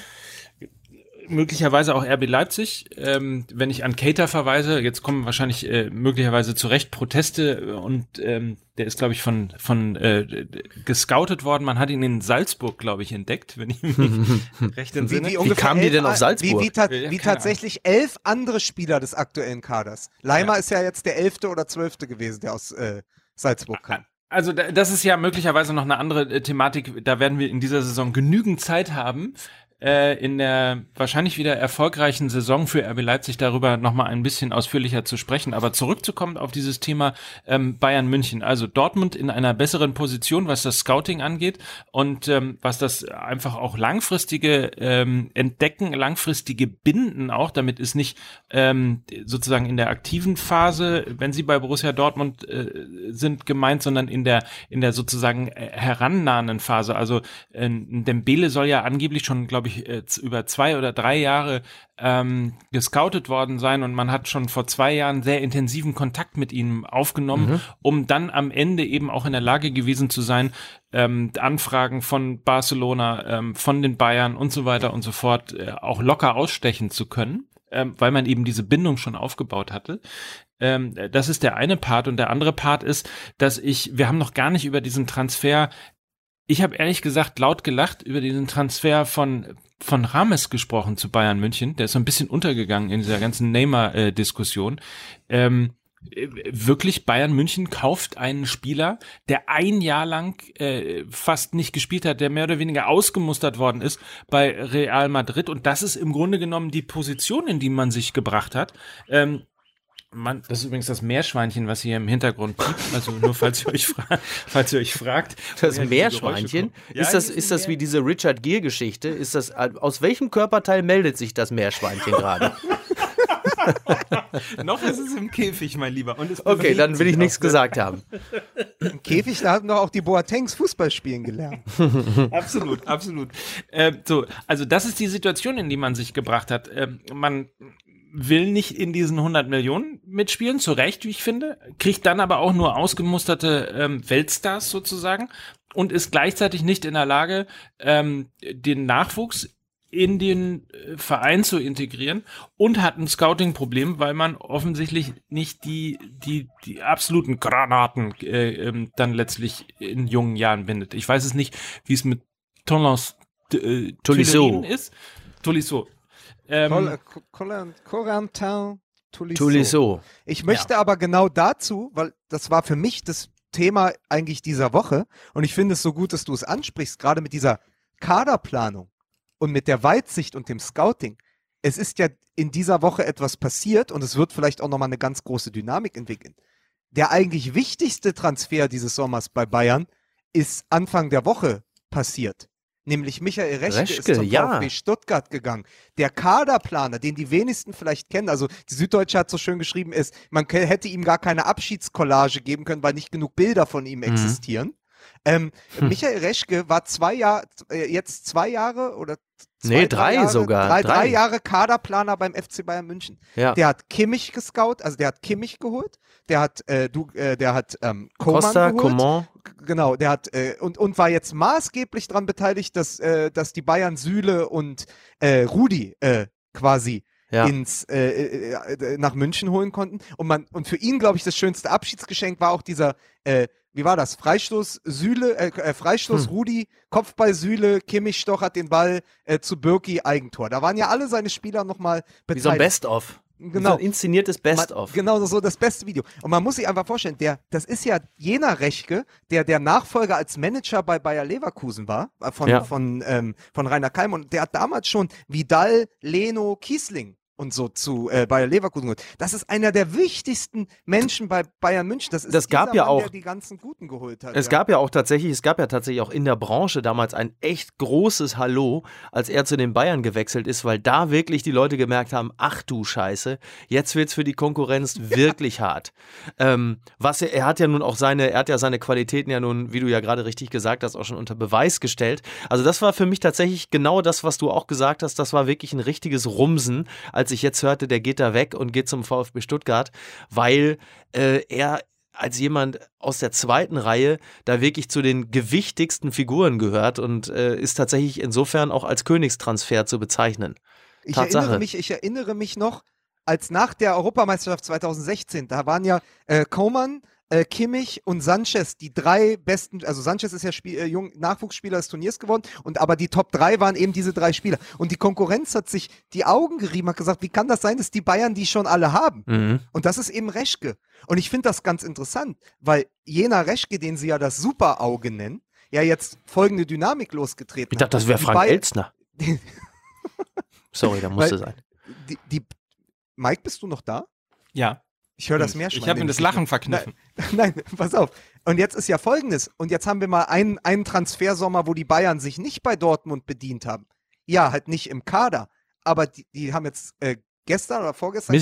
Möglicherweise auch RB Leipzig. Ähm, wenn ich an Cater verweise, jetzt kommen wahrscheinlich äh, möglicherweise zu Recht Proteste und ähm, der ist, glaube ich, von, von äh, gescoutet worden. Man hat ihn in Salzburg, glaube ich, entdeckt, wenn ich mich (laughs) recht entsinne. ungefähr kamen die denn auf Salzburg? Wie, wie, ta Ja, wie tatsächlich elf andere Spieler des aktuellen Kaders. Leimer ist ja jetzt der elfte oder zwölfte gewesen, der aus äh, Salzburg kam. Also da- das ist ja möglicherweise noch eine andere äh, Thematik. Da werden wir in dieser Saison genügend Zeit haben, äh, in der wahrscheinlich wieder erfolgreichen Saison für RB Leipzig darüber nochmal ein bisschen ausführlicher zu sprechen. Aber zurückzukommen auf dieses Thema ähm, Bayern München. Also Dortmund in einer besseren Position, was das Scouting angeht und ähm, was das einfach auch langfristige ähm, Entdecken, langfristige Binden auch. Damit ist nicht ähm, sozusagen in der aktiven Phase, wenn sie bei Borussia Dortmund äh, sind, gemeint, sondern in der in der sozusagen äh, herannahenden Phase. Also äh, Dembele soll ja angeblich schon, glaube ich, äh, über zwei oder drei Jahre ähm, gescoutet worden sein und man hat schon vor zwei Jahren sehr intensiven Kontakt mit ihm aufgenommen, um dann am Ende eben auch in der Lage gewesen zu sein, ähm, Anfragen von Barcelona, ähm, von den Bayern und so weiter und so fort äh, auch locker ausstechen zu können, ähm, weil man eben diese Bindung schon aufgebaut hatte. Ähm, das ist der eine Part und der andere Part ist, dass ich, wir haben noch gar nicht über diesen Transfer ich habe ehrlich gesagt laut gelacht über diesen Transfer von von Rames gesprochen zu Bayern München. Der ist so ein bisschen untergegangen in dieser ganzen Neymar-Diskussion. Ähm, äh, wirklich Bayern München kauft einen Spieler, der ein Jahr lang äh, fast nicht gespielt hat, der mehr oder weniger ausgemustert worden ist bei Real Madrid. Und das ist im Grunde genommen die Position, in die man sich gebracht hat. Ähm, man, das ist übrigens das Meerschweinchen, was hier im Hintergrund piept. Also nur falls ihr euch, fra (laughs) falls ihr euch fragt. Das Meerschweinchen, ist das, ist das wie diese Richard Gere-Geschichte? Ist das, aus welchem Körperteil meldet sich das Meerschweinchen gerade? (laughs) Noch ist es im Käfig, mein Lieber. Und es Okay, dann will ich nichts gesagt haben. (laughs) Im Käfig, da haben doch auch die Boatengs Fußball spielen gelernt. Absolut, absolut. Ähm, so, also das ist die Situation, in die man sich gebracht hat. Ähm, man will nicht in diesen 100 Millionen mitspielen, zu Recht, wie ich finde, kriegt dann aber auch nur ausgemusterte ähm, Weltstars sozusagen und ist gleichzeitig nicht in der Lage, ähm, den Nachwuchs in den äh, Verein zu integrieren und hat ein Scouting-Problem, weil man offensichtlich nicht die, die, die absoluten Granaten äh, ähm, dann letztlich in jungen Jahren bindet. Ich weiß es nicht, wie es mit Tolons äh, Tolisso. Ist. Tolisso. Ähm, Col- Corentin Tolisso. Tolisso. Ich möchte aber genau dazu, weil das war für mich das Thema eigentlich dieser Woche. Und ich finde es so gut, dass du es ansprichst, gerade mit dieser Kaderplanung und mit der Weitsicht und dem Scouting. Es ist ja in dieser Woche etwas passiert und es wird vielleicht auch nochmal eine ganz große Dynamik entwickeln. Der eigentlich wichtigste Transfer dieses Sommers bei Bayern ist Anfang der Woche passiert. Nämlich Michael Reschke, Reschke, ist zum ja. VfB Stuttgart gegangen. Der Kaderplaner, den die wenigsten vielleicht kennen, also die Süddeutsche hat so schön geschrieben, ist, man hätte ihm gar keine Abschiedskollage geben können, weil nicht genug Bilder von ihm existieren. Ähm, Hm. Michael Reschke war zwei Jahre, äh, jetzt zwei Jahre oder zwei, Nee, drei Jahre, sogar, Drei, drei drei. Jahre Kaderplaner beim FC Bayern München. Ja. Der hat Kimmich gescout, also der hat Kimmich geholt, der hat, äh, du, äh, der hat ähm, Coman Costa, geholt. Coman. Genau, der hat äh, und, und war jetzt maßgeblich daran beteiligt, dass, äh, dass die Bayern Süle und äh, Rudi äh, quasi Ja. ins äh, äh, nach München holen konnten. Und man und für ihn, glaube ich, das schönste Abschiedsgeschenk war auch dieser, äh, wie war das? Freistoß Süle, äh, äh, Freistoß Hm. Rudi, Kopfball Süle, Kimmich stochert den Ball äh, zu Birki Eigentor. Da waren ja alle seine Spieler nochmal beteiligt. Wie so ein Best-of. Wie so Genau. ein inszeniertes Best-of. Genau so das beste Video. Und man muss sich einfach vorstellen, der, das ist ja jener Rechke, der der Nachfolger als Manager bei Bayer Leverkusen war, äh, von, Ja. von, ähm, von Rainer Kalm. Und der hat damals schon Vidal, Leno, Kiesling und so zu äh, Bayer Leverkusen geholt. Das ist einer der wichtigsten Menschen bei Bayern München. Das, ist Das gab ja Mann, auch- der die ganzen Guten geholt hat. Es ja. gab ja auch tatsächlich, es gab ja tatsächlich auch in der Branche damals ein echt großes Hallo, als er zu den Bayern gewechselt ist, weil da wirklich die Leute gemerkt haben, ach du Scheiße, jetzt wird's für die Konkurrenz (laughs) wirklich hart. Ähm, was er, er hat ja nun auch seine, er hat ja seine Qualitäten ja nun, wie du ja gerade richtig gesagt hast, auch schon unter Beweis gestellt. Also das war für mich tatsächlich genau das, was du auch gesagt hast. Das war wirklich ein richtiges Rumsen, als ich jetzt hörte, der geht da weg und geht zum VfB Stuttgart, weil äh, er als jemand aus der zweiten Reihe da wirklich zu den gewichtigsten Figuren gehört und äh, ist tatsächlich insofern auch als Königstransfer zu bezeichnen. Ich Tatsache. erinnere mich, ich erinnere mich noch, als nach der Europameisterschaft 2016, da waren ja äh, Coman, äh, Kimmich und Sanchez die drei besten, also Sanchez ist ja Spiel, äh, jung, Nachwuchsspieler des Turniers geworden, und aber die Top 3 waren eben diese drei Spieler. Und die Konkurrenz hat sich die Augen gerieben, hat gesagt, wie kann das sein, dass die Bayern die schon alle haben? Mhm. Und das ist eben Reschke. Und ich finde das ganz interessant, weil jener Reschke, den sie ja das Superauge nennen, ja jetzt folgende Dynamik losgetreten Ich dachte, das wäre Frank Bayern- Elstner. (laughs) Sorry, da musste sein. Die, die, Mike, bist du noch da? Ja. Ich höre das Meerschwein. Ich habe mir das Lachen verkniffen. (laughs) Nein, pass auf. Und jetzt ist ja folgendes. Und jetzt haben wir mal einen, einen Transfersommer, wo die Bayern sich nicht bei Dortmund bedient haben. Ja, halt nicht im Kader. Aber die, die haben jetzt äh, gestern oder vorgestern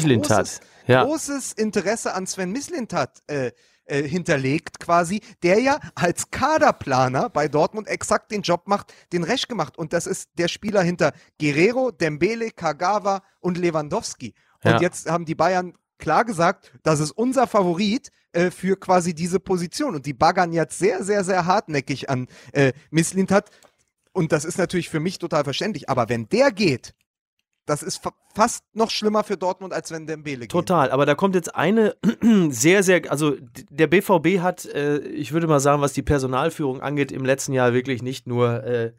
großes. Ja. großes Interesse an Sven Mislintat äh, äh, hinterlegt quasi, der ja als Kaderplaner bei Dortmund exakt den Job macht, den Resch gemacht. Und das ist der Spieler hinter Guerrero, Dembele, Kagawa und Lewandowski. Und Ja. jetzt haben die Bayern klar gesagt, das ist unser Favorit äh, für quasi diese Position. Und die baggern jetzt sehr, sehr, sehr hartnäckig an äh, Misslintat. Und das ist natürlich für mich total verständlich. Aber wenn der geht, das ist fa fast noch schlimmer für Dortmund, als wenn Dembele geht. Total, aber da kommt jetzt eine (clears throat) sehr, sehr, also der BVB hat, äh, ich würde mal sagen, was die Personalführung angeht, im letzten Jahr wirklich nicht nur, äh,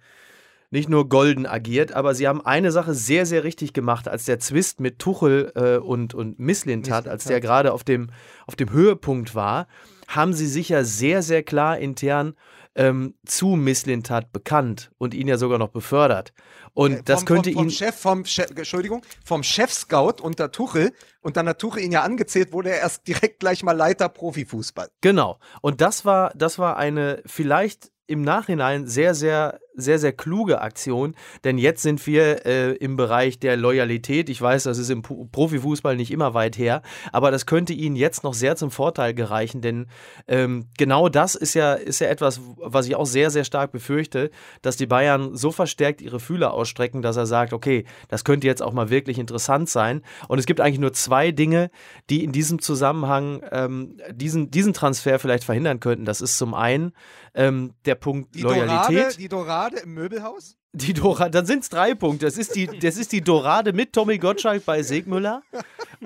nicht nur golden agiert, aber sie haben eine Sache sehr, sehr richtig gemacht, als der Zwist mit Tuchel äh, und, und Misslintat, als der gerade auf dem, auf dem Höhepunkt war, haben sie sich ja sehr, sehr klar intern ähm, zu Misslintat bekannt und ihn ja sogar noch befördert. Und Äh, das vom, könnte vom, vom ihn. Chef, vom Chef, Entschuldigung, vom Chef-Scout unter Tuchel und dann hat Tuchel ihn ja angezählt, wurde er erst direkt gleich mal Leiter Profifußball. Genau. Und das war, das war eine vielleicht im Nachhinein sehr, sehr, sehr, sehr kluge Aktion, denn jetzt sind wir äh, im Bereich der Loyalität. Ich weiß, das ist im Profifußball nicht immer weit her, aber das könnte Ihnen jetzt noch sehr zum Vorteil gereichen, denn ähm, genau das ist ja, ist ja etwas, was ich auch sehr, sehr stark befürchte, dass die Bayern so verstärkt ihre Fühler ausstrecken, dass er sagt, okay, das könnte jetzt auch mal wirklich interessant sein. Und es gibt eigentlich nur zwei Dinge, die in diesem Zusammenhang ähm, diesen, diesen Transfer vielleicht verhindern könnten. Das ist zum einen ähm, der Punkt Die Loyalität. Dorade, die Dorade im Möbelhaus? Die Dorade, dann sind es drei Punkte. Das ist, die, das ist die Dorade mit Tommy Gottschalk bei Segmüller.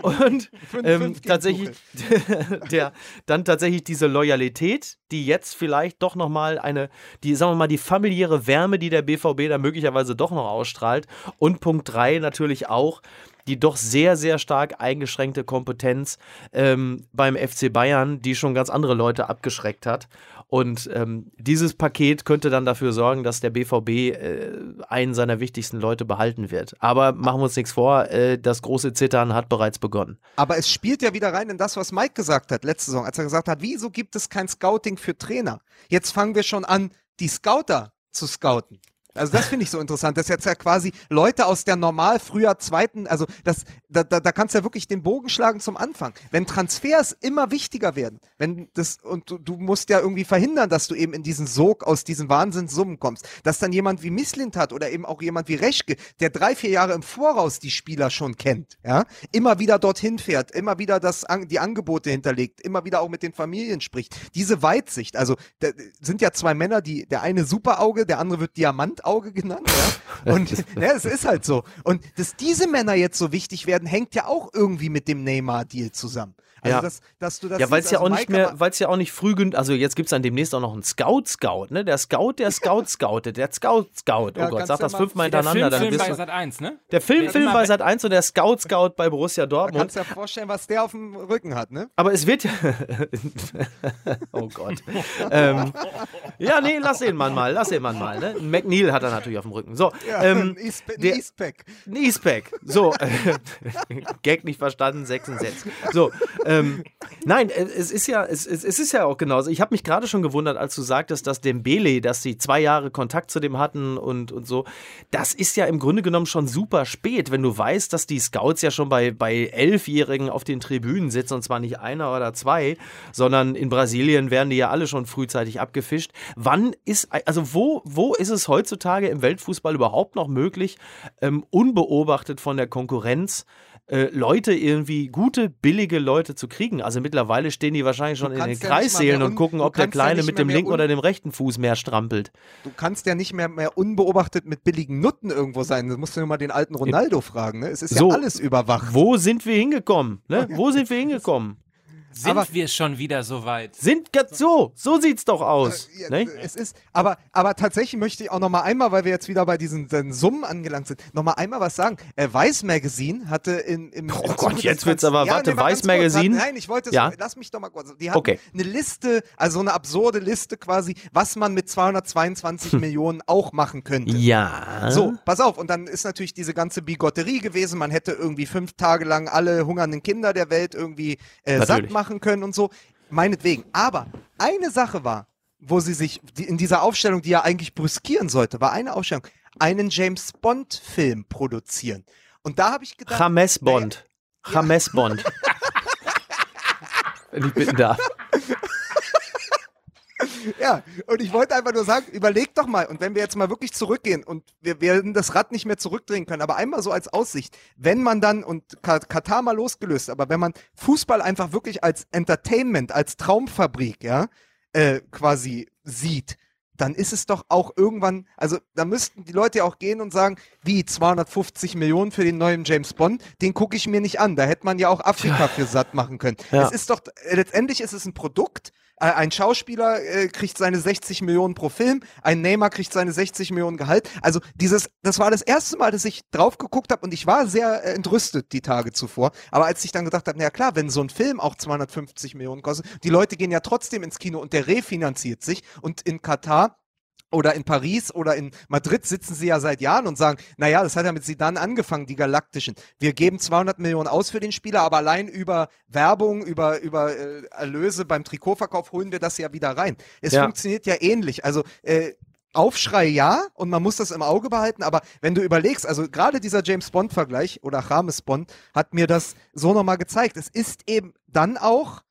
Und ähm, tatsächlich, (laughs) der, dann tatsächlich diese Loyalität, die jetzt vielleicht doch nochmal eine, die, sagen wir mal, die familiäre Wärme, die der BVB da möglicherweise doch noch ausstrahlt. Und Punkt drei natürlich auch, die doch sehr, sehr stark eingeschränkte Kompetenz ähm, beim FC Bayern, die schon ganz andere Leute abgeschreckt hat. Und ähm, dieses Paket könnte dann dafür sorgen, dass der BVB äh, einen seiner wichtigsten Leute behalten wird. Aber machen wir uns nichts vor, äh, das große Zittern hat bereits begonnen. Aber es spielt ja wieder rein in das, was Mike gesagt hat letzte Saison, als er gesagt hat, wieso gibt es kein Scouting für Trainer? Jetzt fangen wir schon an, die Scouter zu scouten. Also das finde ich so interessant, dass jetzt ja quasi Leute aus der normal früher zweiten, also das, da, da, da kannst du ja wirklich den Bogen schlagen zum Anfang. Wenn Transfers immer wichtiger werden, wenn das, und du, du musst ja irgendwie verhindern, dass du eben in diesen Sog aus diesen Wahnsinnssummen kommst, dass dann jemand wie Misslint hat oder eben auch jemand wie Reschke, der drei, vier Jahre im Voraus die Spieler schon kennt, ja, immer wieder dorthin fährt, immer wieder das, die Angebote hinterlegt, immer wieder auch mit den Familien spricht. Diese Weitsicht, also sind ja zwei Männer, die, der eine Superauge, der andere wird Diamantauge genannt, ja. (laughs) Und ja, es ist halt so. Und dass diese Männer jetzt so wichtig werden, hängt ja auch irgendwie mit dem Neymar-Deal zusammen. Also Ja. dass, dass du das Ja, weil es siehst, ja also auch nicht mehr, weil es ja auch nicht früh genug, also jetzt gibt es dann demnächst auch noch einen Scout-Scout, ne? Der Scout, der Scout scoutet, der Scout-Scout. Oh Ja, Gott, sag das mal- fünfmal Der hintereinander, dann Filmfilm wisst bei. Sat 1, ne? Der Filmfilm bei bei- Sat 1 und der Scout-Scout bei Borussia Da Dortmund. kannst du dir vorstellen, was der auf dem Rücken hat, ne? Aber es wird ja. (laughs) oh Gott. ähm, ja, nee, lass den Mann mal, lass den Mann mal. Ne? McNeil hat er natürlich auf dem Rücken. So, Ja, ähm, ein Eastpack. ein der- Eastpack. So, (laughs) Gag nicht verstanden, sechs und sechs. So, ähm, nein, äh, es ist ja, es, es, ist ja auch genauso. Ich habe mich gerade schon gewundert, als du sagtest, dass Dembele, dass sie zwei Jahre Kontakt zu dem hatten und, und so. Das ist ja im Grunde genommen schon super spät, wenn du weißt, dass die Scouts ja schon bei, bei Elfjährigen auf den Tribünen sitzen und zwar nicht einer oder zwei, sondern in Brasilien werden die ja alle schon frühzeitig abgefischt. Wann ist, also wo, wo ist es heutzutage im Weltfußball überhaupt noch möglich, ähm, unbeobachtet von der Konkurrenz, äh, Leute irgendwie, gute, billige Leute zu kriegen. Also mittlerweile stehen die wahrscheinlich schon in den ja Kreissälen und un- gucken, ob der ja Kleine nicht mit dem linken oder dem rechten Fuß mehr strampelt. Du kannst ja nicht mehr, mehr unbeobachtet mit billigen Nutten irgendwo sein. Das musst du nur mal den alten Ronaldo fragen. Ne? Es ist So. ja alles überwacht. Wo sind wir hingekommen? Ne? (laughs) Wo sind wir hingekommen? Sind Aber- wir schon wieder so weit? Sind ganz so, so sieht's doch aus. Ja, ne? Es ist, aber, aber tatsächlich möchte ich auch noch mal einmal, weil wir jetzt wieder bei diesen, diesen Summen angelangt sind, noch mal einmal was sagen. Äh, Weiß Magazine hatte in, im, Oh im Gott, jetzt wird's aber- warte, mal Weiß kurz, Magazine? Hat, nein, ich wollte, es- Ja? lass mich doch mal kurz. Die hatten Okay. eine Liste, also eine absurde Liste quasi, was man mit 222 Millionen auch machen könnte. Ja. So, pass auf. Und dann ist natürlich diese ganze Bigotterie gewesen. Man hätte irgendwie fünf Tage lang alle hungernden Kinder der Welt irgendwie äh, satt Natürlich. Machen können und so. Meinetwegen. Aber eine Sache war, wo sie sich die, in dieser Aufstellung, die ja eigentlich brüskieren sollte, war eine Aufstellung, einen James Bond-Film produzieren. Und da habe ich gedacht, James Bond. James Bond. (laughs) Wenn ich bitten darf. (laughs) Ja, und ich wollte einfach nur sagen, überleg doch mal, und wenn wir jetzt mal wirklich zurückgehen und wir werden das Rad nicht mehr zurückdrehen können, aber einmal so als Aussicht, wenn man dann, und Ka- Katar mal losgelöst, aber wenn man Fußball einfach wirklich als Entertainment, als Traumfabrik, ja, äh, quasi sieht, dann ist es doch auch irgendwann, also da müssten die Leute ja auch gehen und sagen, wie 250 Millionen für den neuen James Bond, den gucke ich mir nicht an. Da hätte man ja auch Afrika für satt machen können. Ja. Es ist doch, letztendlich ist es ein Produkt. Äh, ein Schauspieler äh, kriegt seine 60 Millionen pro Film, ein Neymar kriegt seine 60 Millionen Gehalt. Also dieses, das war das erste Mal, dass ich drauf geguckt habe und ich war sehr äh, entrüstet die Tage zuvor. Aber als ich dann gedacht habe, na ja klar, wenn so ein Film auch 250 Millionen kostet, die Leute gehen ja trotzdem ins Kino und der refinanziert sich und in Katar oder in Paris oder in Madrid sitzen sie ja seit Jahren und sagen, naja, das hat ja mit Zidane angefangen, die Galaktischen. Wir geben 200 Millionen aus für den Spieler, aber allein über Werbung, über, über äh, Erlöse beim Trikotverkauf holen wir das ja wieder rein. Es Ja. funktioniert ja ähnlich. Also äh, Aufschrei ja und man muss das im Auge behalten, aber wenn du überlegst, also gerade dieser James Bond Vergleich oder James Bond hat mir das so nochmal gezeigt. Es ist eben dann auch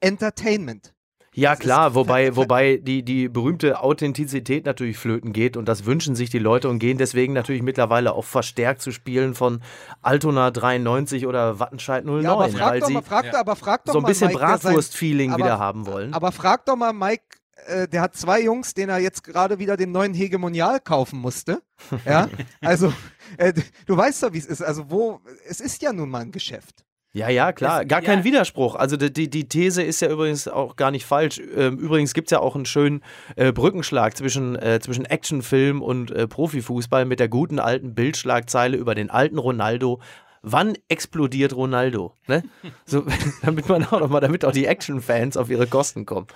Entertainment. Ja, klar, (laughs) wobei, wobei die, die berühmte Authentizität natürlich flöten geht und das wünschen sich die Leute und gehen deswegen natürlich mittlerweile auch verstärkt zu Spielen von Altona 93 oder Wattenscheid 09, Ja, aber frag weil doch sie mal, frag, Ja. aber frag doch so ein bisschen Mike, der sein- Bratwurst-Feeling wieder haben wollen. Aber frag doch mal Mike, äh, der hat zwei Jungs, denen er jetzt gerade wieder den neuen Hegemonial kaufen musste. (laughs) Ja, also äh, du weißt doch, wie es ist. Also wo, es ist ja nun mal ein Geschäft. Ja, ja, klar, gar kein ja. Widerspruch. Also die, die, die These ist ja übrigens auch gar nicht falsch. Ähm, Übrigens gibt es ja auch einen schönen äh, Brückenschlag zwischen, äh, zwischen Actionfilm und äh, Profifußball mit der guten alten Bildschlagzeile über den alten Ronaldo. Wann explodiert Ronaldo? Ne? So, (laughs) damit man auch noch mal, damit auch die Action-Fans auf ihre Kosten kommen.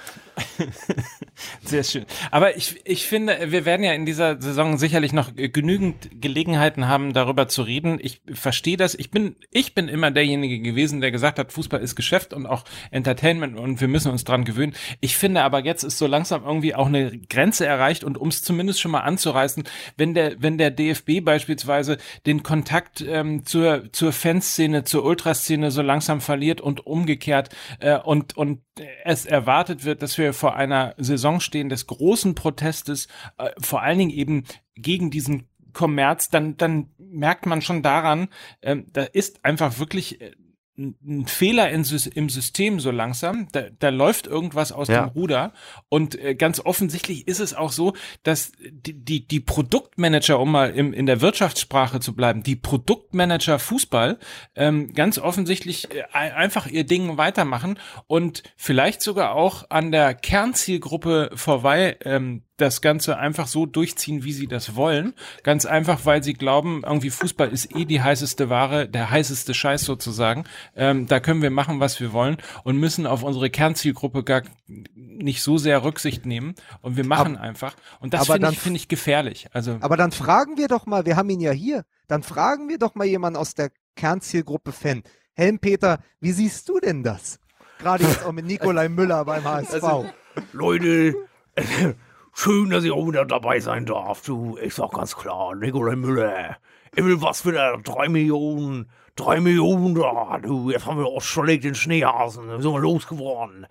(laughs) Sehr schön. Aber ich, ich finde, wir werden ja in dieser Saison sicherlich noch genügend Gelegenheiten haben, darüber zu reden. Ich verstehe das. Ich bin, ich bin immer derjenige gewesen, der gesagt hat, Fußball ist Geschäft und auch Entertainment und wir müssen uns dran gewöhnen. Ich finde aber jetzt ist so langsam irgendwie auch eine Grenze erreicht und um es zumindest schon mal anzureißen, wenn der, wenn der DFB beispielsweise den Kontakt ähm, zur, zur Fanszene, zur Ultraszene so langsam verliert und umgekehrt äh, und, und es erwartet wird, dass wir vor einer Saison stehen des großen Protestes, äh, vor allen Dingen eben gegen diesen Kommerz, dann, dann merkt man schon daran, äh, da ist einfach wirklich äh, ein Fehler in, im System so langsam. Da, da läuft irgendwas aus ja. dem Ruder. Und äh, ganz offensichtlich ist es auch so, dass die, die, die Produktmanager, um mal im, in der Wirtschaftssprache zu bleiben, die Produktmanager Fußball ähm, ganz offensichtlich äh, einfach ihr Ding weitermachen und vielleicht sogar auch an der Kernzielgruppe vorbei ähm, das Ganze einfach so durchziehen, wie sie das wollen. Ganz einfach, weil sie glauben, irgendwie Fußball ist eh die heißeste Ware, der heißeste Scheiß sozusagen. Ähm, da können wir machen, was wir wollen und müssen auf unsere Kernzielgruppe gar nicht so sehr Rücksicht nehmen. Und wir machen aber, einfach. Und das finde ich, finde ich gefährlich. Also. Aber dann fragen wir doch mal, wir haben ihn ja hier, dann fragen wir doch mal jemanden aus der Kernzielgruppe Fan. Helm-Peter, wie siehst du denn das? Gerade jetzt auch mit (laughs) Nikolai Müller beim HSV. Also, Leute, Schön, dass ich auch wieder dabei sein darf. Du, ich sag ganz klar, Nikolai Müller. Ich will was für der drei Millionen, drei Millionen da. Du, jetzt haben wir auch schon den Schneehasen. Dann sind wir losgeworden.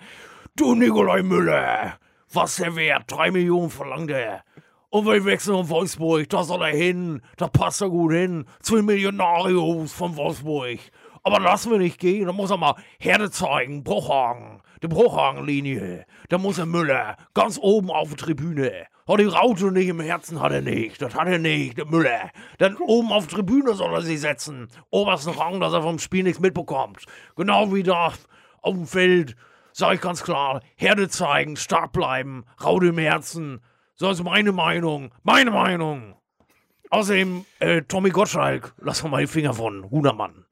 Du, Nikolai Müller. Was der Wert? Drei Millionen verlangt er. Und wir wechseln auf Wolfsburg. Da soll er hin. Da passt er gut hin. Zwei Millionarios von Wolfsburg. Aber lassen wir nicht gehen. Da muss er mal Herde zeigen. Bruchhagen die Bruchhagenlinie. Da muss er Müller ganz oben auf der Tribüne. Hat die Raute nicht im Herzen, hat er nicht. Das hat er nicht, der Müller. Dann oben auf der Tribüne soll er sie setzen. Obersten Rang, dass er vom Spiel nichts mitbekommt. Genau wie da auf dem Feld. Sag ich ganz klar, Herde zeigen, stark bleiben, Raute im Herzen. So ist meine Meinung. Meine Meinung. Außerdem, äh, Tommy Gottschalk, lass mal die Finger von. Hunermann.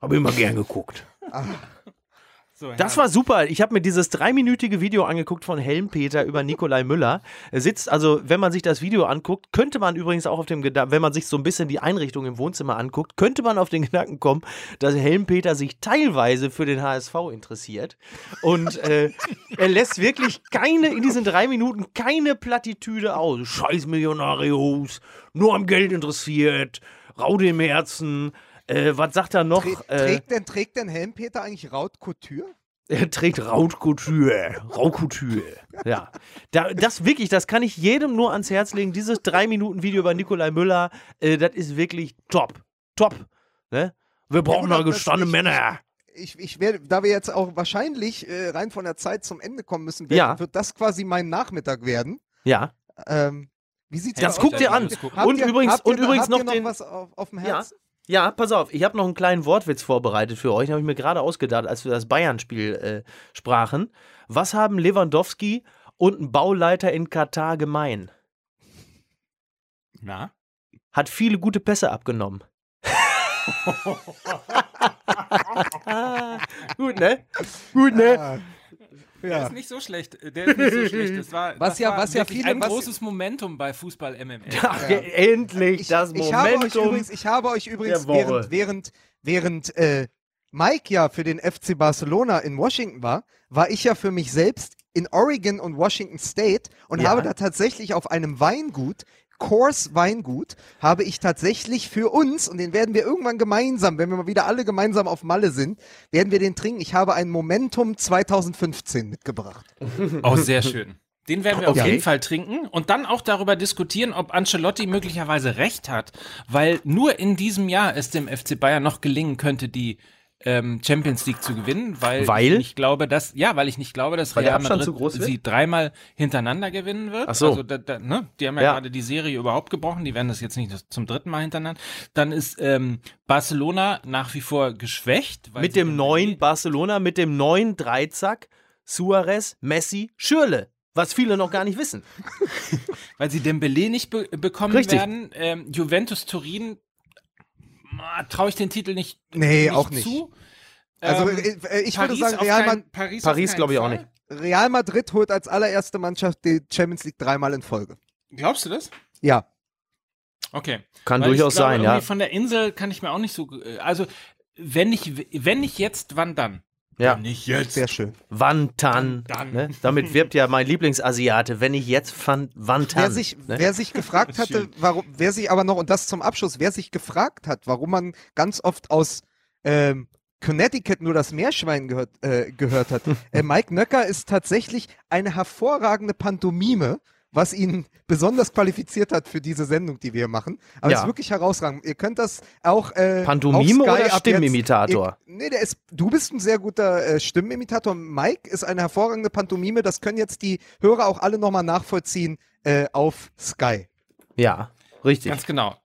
Hab immer gern geguckt. Ach. So, das war super. Ich habe mir dieses dreiminütige Video angeguckt von Helmpeter über Nikolai Müller. Er sitzt, also wenn man sich das Video anguckt, könnte man übrigens auch auf dem Gedanken, wenn man sich so ein bisschen die Einrichtung im Wohnzimmer anguckt, könnte man auf den Gedanken kommen, dass Helmpeter sich teilweise für den HSV interessiert. Und äh, er lässt wirklich keine, in diesen drei Minuten keine Plattitüde aus. Scheiß Millionarios, nur am Geld interessiert, Raude im Herzen. Äh, was sagt er noch? Trä äh, trägt, denn, trägt denn Helmpeter eigentlich Rautcouture? (laughs) Er trägt Rautcouture. Rautcouture. ja. Da, das wirklich, das kann ich jedem nur ans Herz legen. Dieses 3-Minuten-Video über Nikolai Müller, äh, das ist wirklich top. Top. Ne? Wir brauchen ja, da gestandene Männer. Ich, ich werde, da wir jetzt auch wahrscheinlich äh, rein von der Zeit zum Ende kommen müssen, werden, ja. wird das quasi mein Nachmittag werden. Ja. Ähm, wie sieht's das aus? Das guck dir an. Und ihr, übrigens, und ihr, übrigens noch, noch den, was auf, auf dem Herz? Ja. Ja, pass auf, ich habe noch einen kleinen Wortwitz vorbereitet für euch. Den habe ich mir gerade ausgedacht, als wir das Bayern-Spiel äh, sprachen. Was haben Lewandowski und ein Bauleiter in Katar gemein? Na? Hat viele gute Pässe abgenommen. (laughs) (laughs) Gut, ne? Gut, ne? Ja. Der ist nicht so schlecht. Der ist nicht so schlecht. Das war, was das ja, war was ja viele, ein großes Momentum bei Fußball MML. Ach, ja. Endlich ich, das ich Momentum. Habe euch übrigens, ich habe euch übrigens während, während, während äh, Mike ja für den FC Barcelona in Washington war, war ich ja für mich selbst in Oregon und Washington State und ja. habe da tatsächlich auf einem Weingut Coors Weingut habe ich tatsächlich für uns, und den werden wir irgendwann gemeinsam, wenn wir mal wieder alle gemeinsam auf Malle sind, werden wir den trinken. Ich habe ein Momentum 2015 mitgebracht. (laughs) Oh, sehr schön. Den werden wir okay. auf jeden Fall trinken und dann auch darüber diskutieren, ob Ancelotti möglicherweise recht hat, weil nur in diesem Jahr es dem FC Bayern noch gelingen könnte, die ähm, Champions League zu gewinnen, weil, weil? ich nicht glaube, dass ja, weil ich nicht glaube, dass weil Real Madrid sie dreimal hintereinander gewinnen wird. Ach so. Also da, da, ne? die haben ja, ja, gerade die Serie überhaupt gebrochen, die werden das jetzt nicht zum dritten Mal hintereinander. Dann ist ähm, Barcelona nach wie vor geschwächt. mit dem neuen Barcelona, mit dem neuen Dreizack, Suarez, Messi, Schürle was viele noch gar nicht wissen. (laughs) Weil sie Dembele nicht be bekommen Richtig. werden. Ähm, Juventus Turin traue ich den Titel nicht, Nee, nicht auch nicht. zu. Also Ähm, äh, ich würde Paris sagen, auf Real, kein- Ma Paris, Paris glaube ich auch Fall. nicht. Real Madrid holt als allererste Mannschaft die Champions League dreimal in Folge. Glaubst du das? Ja. Okay. Kann Weil durchaus ich glaube, sein, ja. Von der Insel kann ich mir auch nicht so. äh, Also, wenn nicht, wenn nicht jetzt, wann dann? Ja. Wenn nicht jetzt. Sehr schön. Wantan. Dann. Ne? Damit wirbt ja mein Lieblingsasiate, wenn ich jetzt fand, Wantan. Wer sich, ne? wer sich gefragt hatte, warum, wer sich aber noch, und das zum Abschluss, wer sich gefragt hat, warum man ganz oft aus ähm, Connecticut nur das Meerschwein gehört, äh, gehört hat. (laughs) äh, Mike Nöcker ist tatsächlich eine hervorragende Pantomime, was ihn besonders qualifiziert hat für diese Sendung, die wir hier machen. Aber Ja. es ist wirklich herausragend. Ihr könnt das auch. Äh, Pantomime auf Sky oder ab Stimmimitator? Jetzt, ihr, nee, der ist, du bist ein sehr guter äh, Stimmenimitator. Mike ist eine hervorragende Pantomime. Das können jetzt die Hörer auch alle nochmal nachvollziehen äh, auf Sky. Ja, richtig. Ganz genau.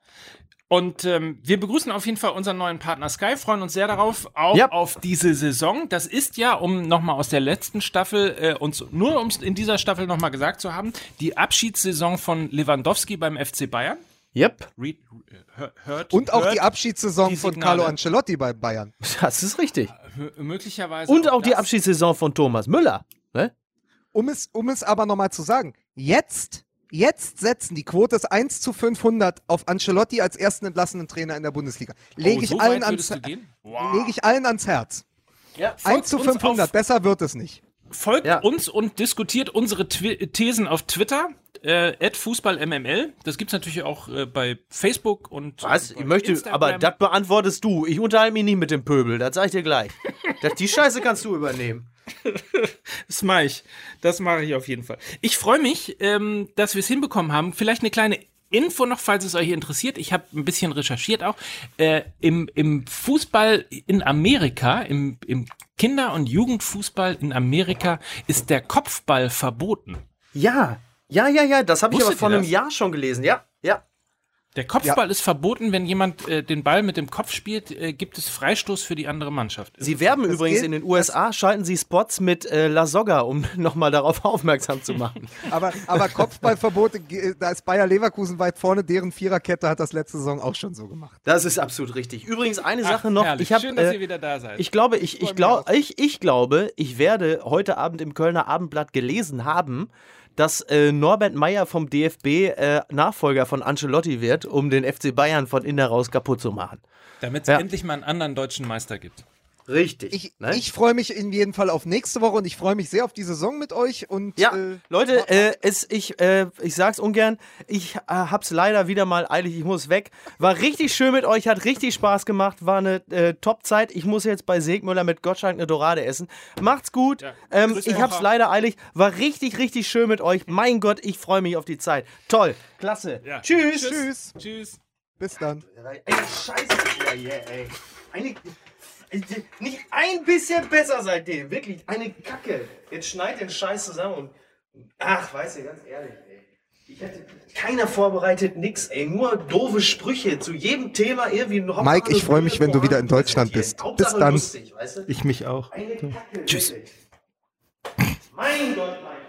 Und ähm, wir begrüßen auf jeden Fall unseren neuen Partner Sky, freuen uns sehr darauf, auch Ja. auf diese Saison. Das ist ja, um nochmal aus der letzten Staffel, äh, uns nur um es in dieser Staffel nochmal gesagt zu haben, die Abschiedssaison von Lewandowski beim FC Bayern. Yep, Read, äh, hör- hört, Und auch hört, die Abschiedssaison die von. Carlo Ancelotti bei Bayern. das ist richtig. hö- möglicherweise. Und auch die das. Abschiedssaison von Thomas Müller. Ne? Um es, um es aber nochmal zu sagen, jetzt, jetzt setzen die Quote ist 1 zu 500 auf Ancelotti als ersten entlassenen Trainer in der Bundesliga. Lege oh, ich, so allen ans, gehen? lege ich allen ans Herz. Ja. 1 zu uns 500, auf- besser wird es nicht. Folgt Ja. uns und diskutiert unsere Twi Thesen auf Twitter, äh, @fußballmml. Das gibt's natürlich auch äh, bei Facebook und Was? bei Ich möchte, Instagram. aber das beantwortest du. Ich unterhalte mich nicht mit dem Pöbel, das sag ich dir gleich. (laughs) das, die Scheiße kannst du übernehmen. (laughs) Das mache ich. Das mache ich auf jeden Fall. Ich freue mich, ähm, dass wir es hinbekommen haben. Vielleicht eine kleine Info noch, falls es euch interessiert. Ich habe ein bisschen recherchiert auch. Äh, im, Im Fußball in Amerika, im, im Kinder- und Jugendfußball in Amerika ist der Kopfball verboten. Ja, ja, ja, ja, das habe ich aber vor einem das? Jahr schon gelesen. Ja. Der Kopfball ist verboten, wenn jemand äh, den Ball mit dem Kopf spielt, äh, gibt es Freistoß für die andere Mannschaft. Sie werben übrigens geht- in den USA, schalten sie Spots mit äh, La Soga, um (laughs) nochmal darauf aufmerksam zu machen. (laughs) Aber, aber Kopfballverbote, da ist Bayer Leverkusen weit vorne, deren Viererkette hat das letzte Saison auch schon so gemacht. Das ist absolut richtig. Übrigens eine Ach, Sache noch. herrlich. Ich habe Schön, dass äh, ihr wieder da seid. Ich glaube, ich, ich, glaub, ich, ich glaube, ich werde heute Abend im Kölner Abendblatt gelesen haben, dass äh, Norbert Meyer vom DFB äh, Nachfolger von Ancelotti wird, um den FC Bayern von innen heraus kaputt zu machen. Damit es Ja. endlich mal einen anderen deutschen Meister gibt. Richtig. Ich, ne? ich freue mich in jedem Fall auf nächste Woche und ich freue mich sehr auf die Saison mit euch. Und, ja, äh, Leute, äh, es, ich, äh, ich sag's ungern, ich äh, hab's leider wieder mal eilig, ich muss weg. War richtig schön mit euch, hat richtig Spaß gemacht, war eine äh, Top-Zeit. Ich muss jetzt bei Segmüller mit Gottschalk eine Dorade essen. Macht's gut, Ja. ähm, ich hab's leider eilig, war richtig, richtig schön mit euch. Mein Gott, ich freue mich auf die Zeit. Toll, klasse. Ja. Tschüss. tschüss. Tschüss. Bis dann. Eine Scheiße hier, ey. Eine, nicht ein bisschen besser seitdem. Wirklich eine Kacke. Jetzt schneid den Scheiß zusammen und. Ach, weißt du, ganz ehrlich, ey. Ich hätte keiner vorbereitet, nix, ey. Nur doofe Sprüche zu jedem Thema irgendwie. Hauptsache Mike, ich freu mich, wenn du wieder in Deutschland bist. präsentieren. Bis Hauptsache dann. Lustig, weißt du? Ich mich auch. Eine Kacke. Tschüss. wirklich. Mein Gott, Mike.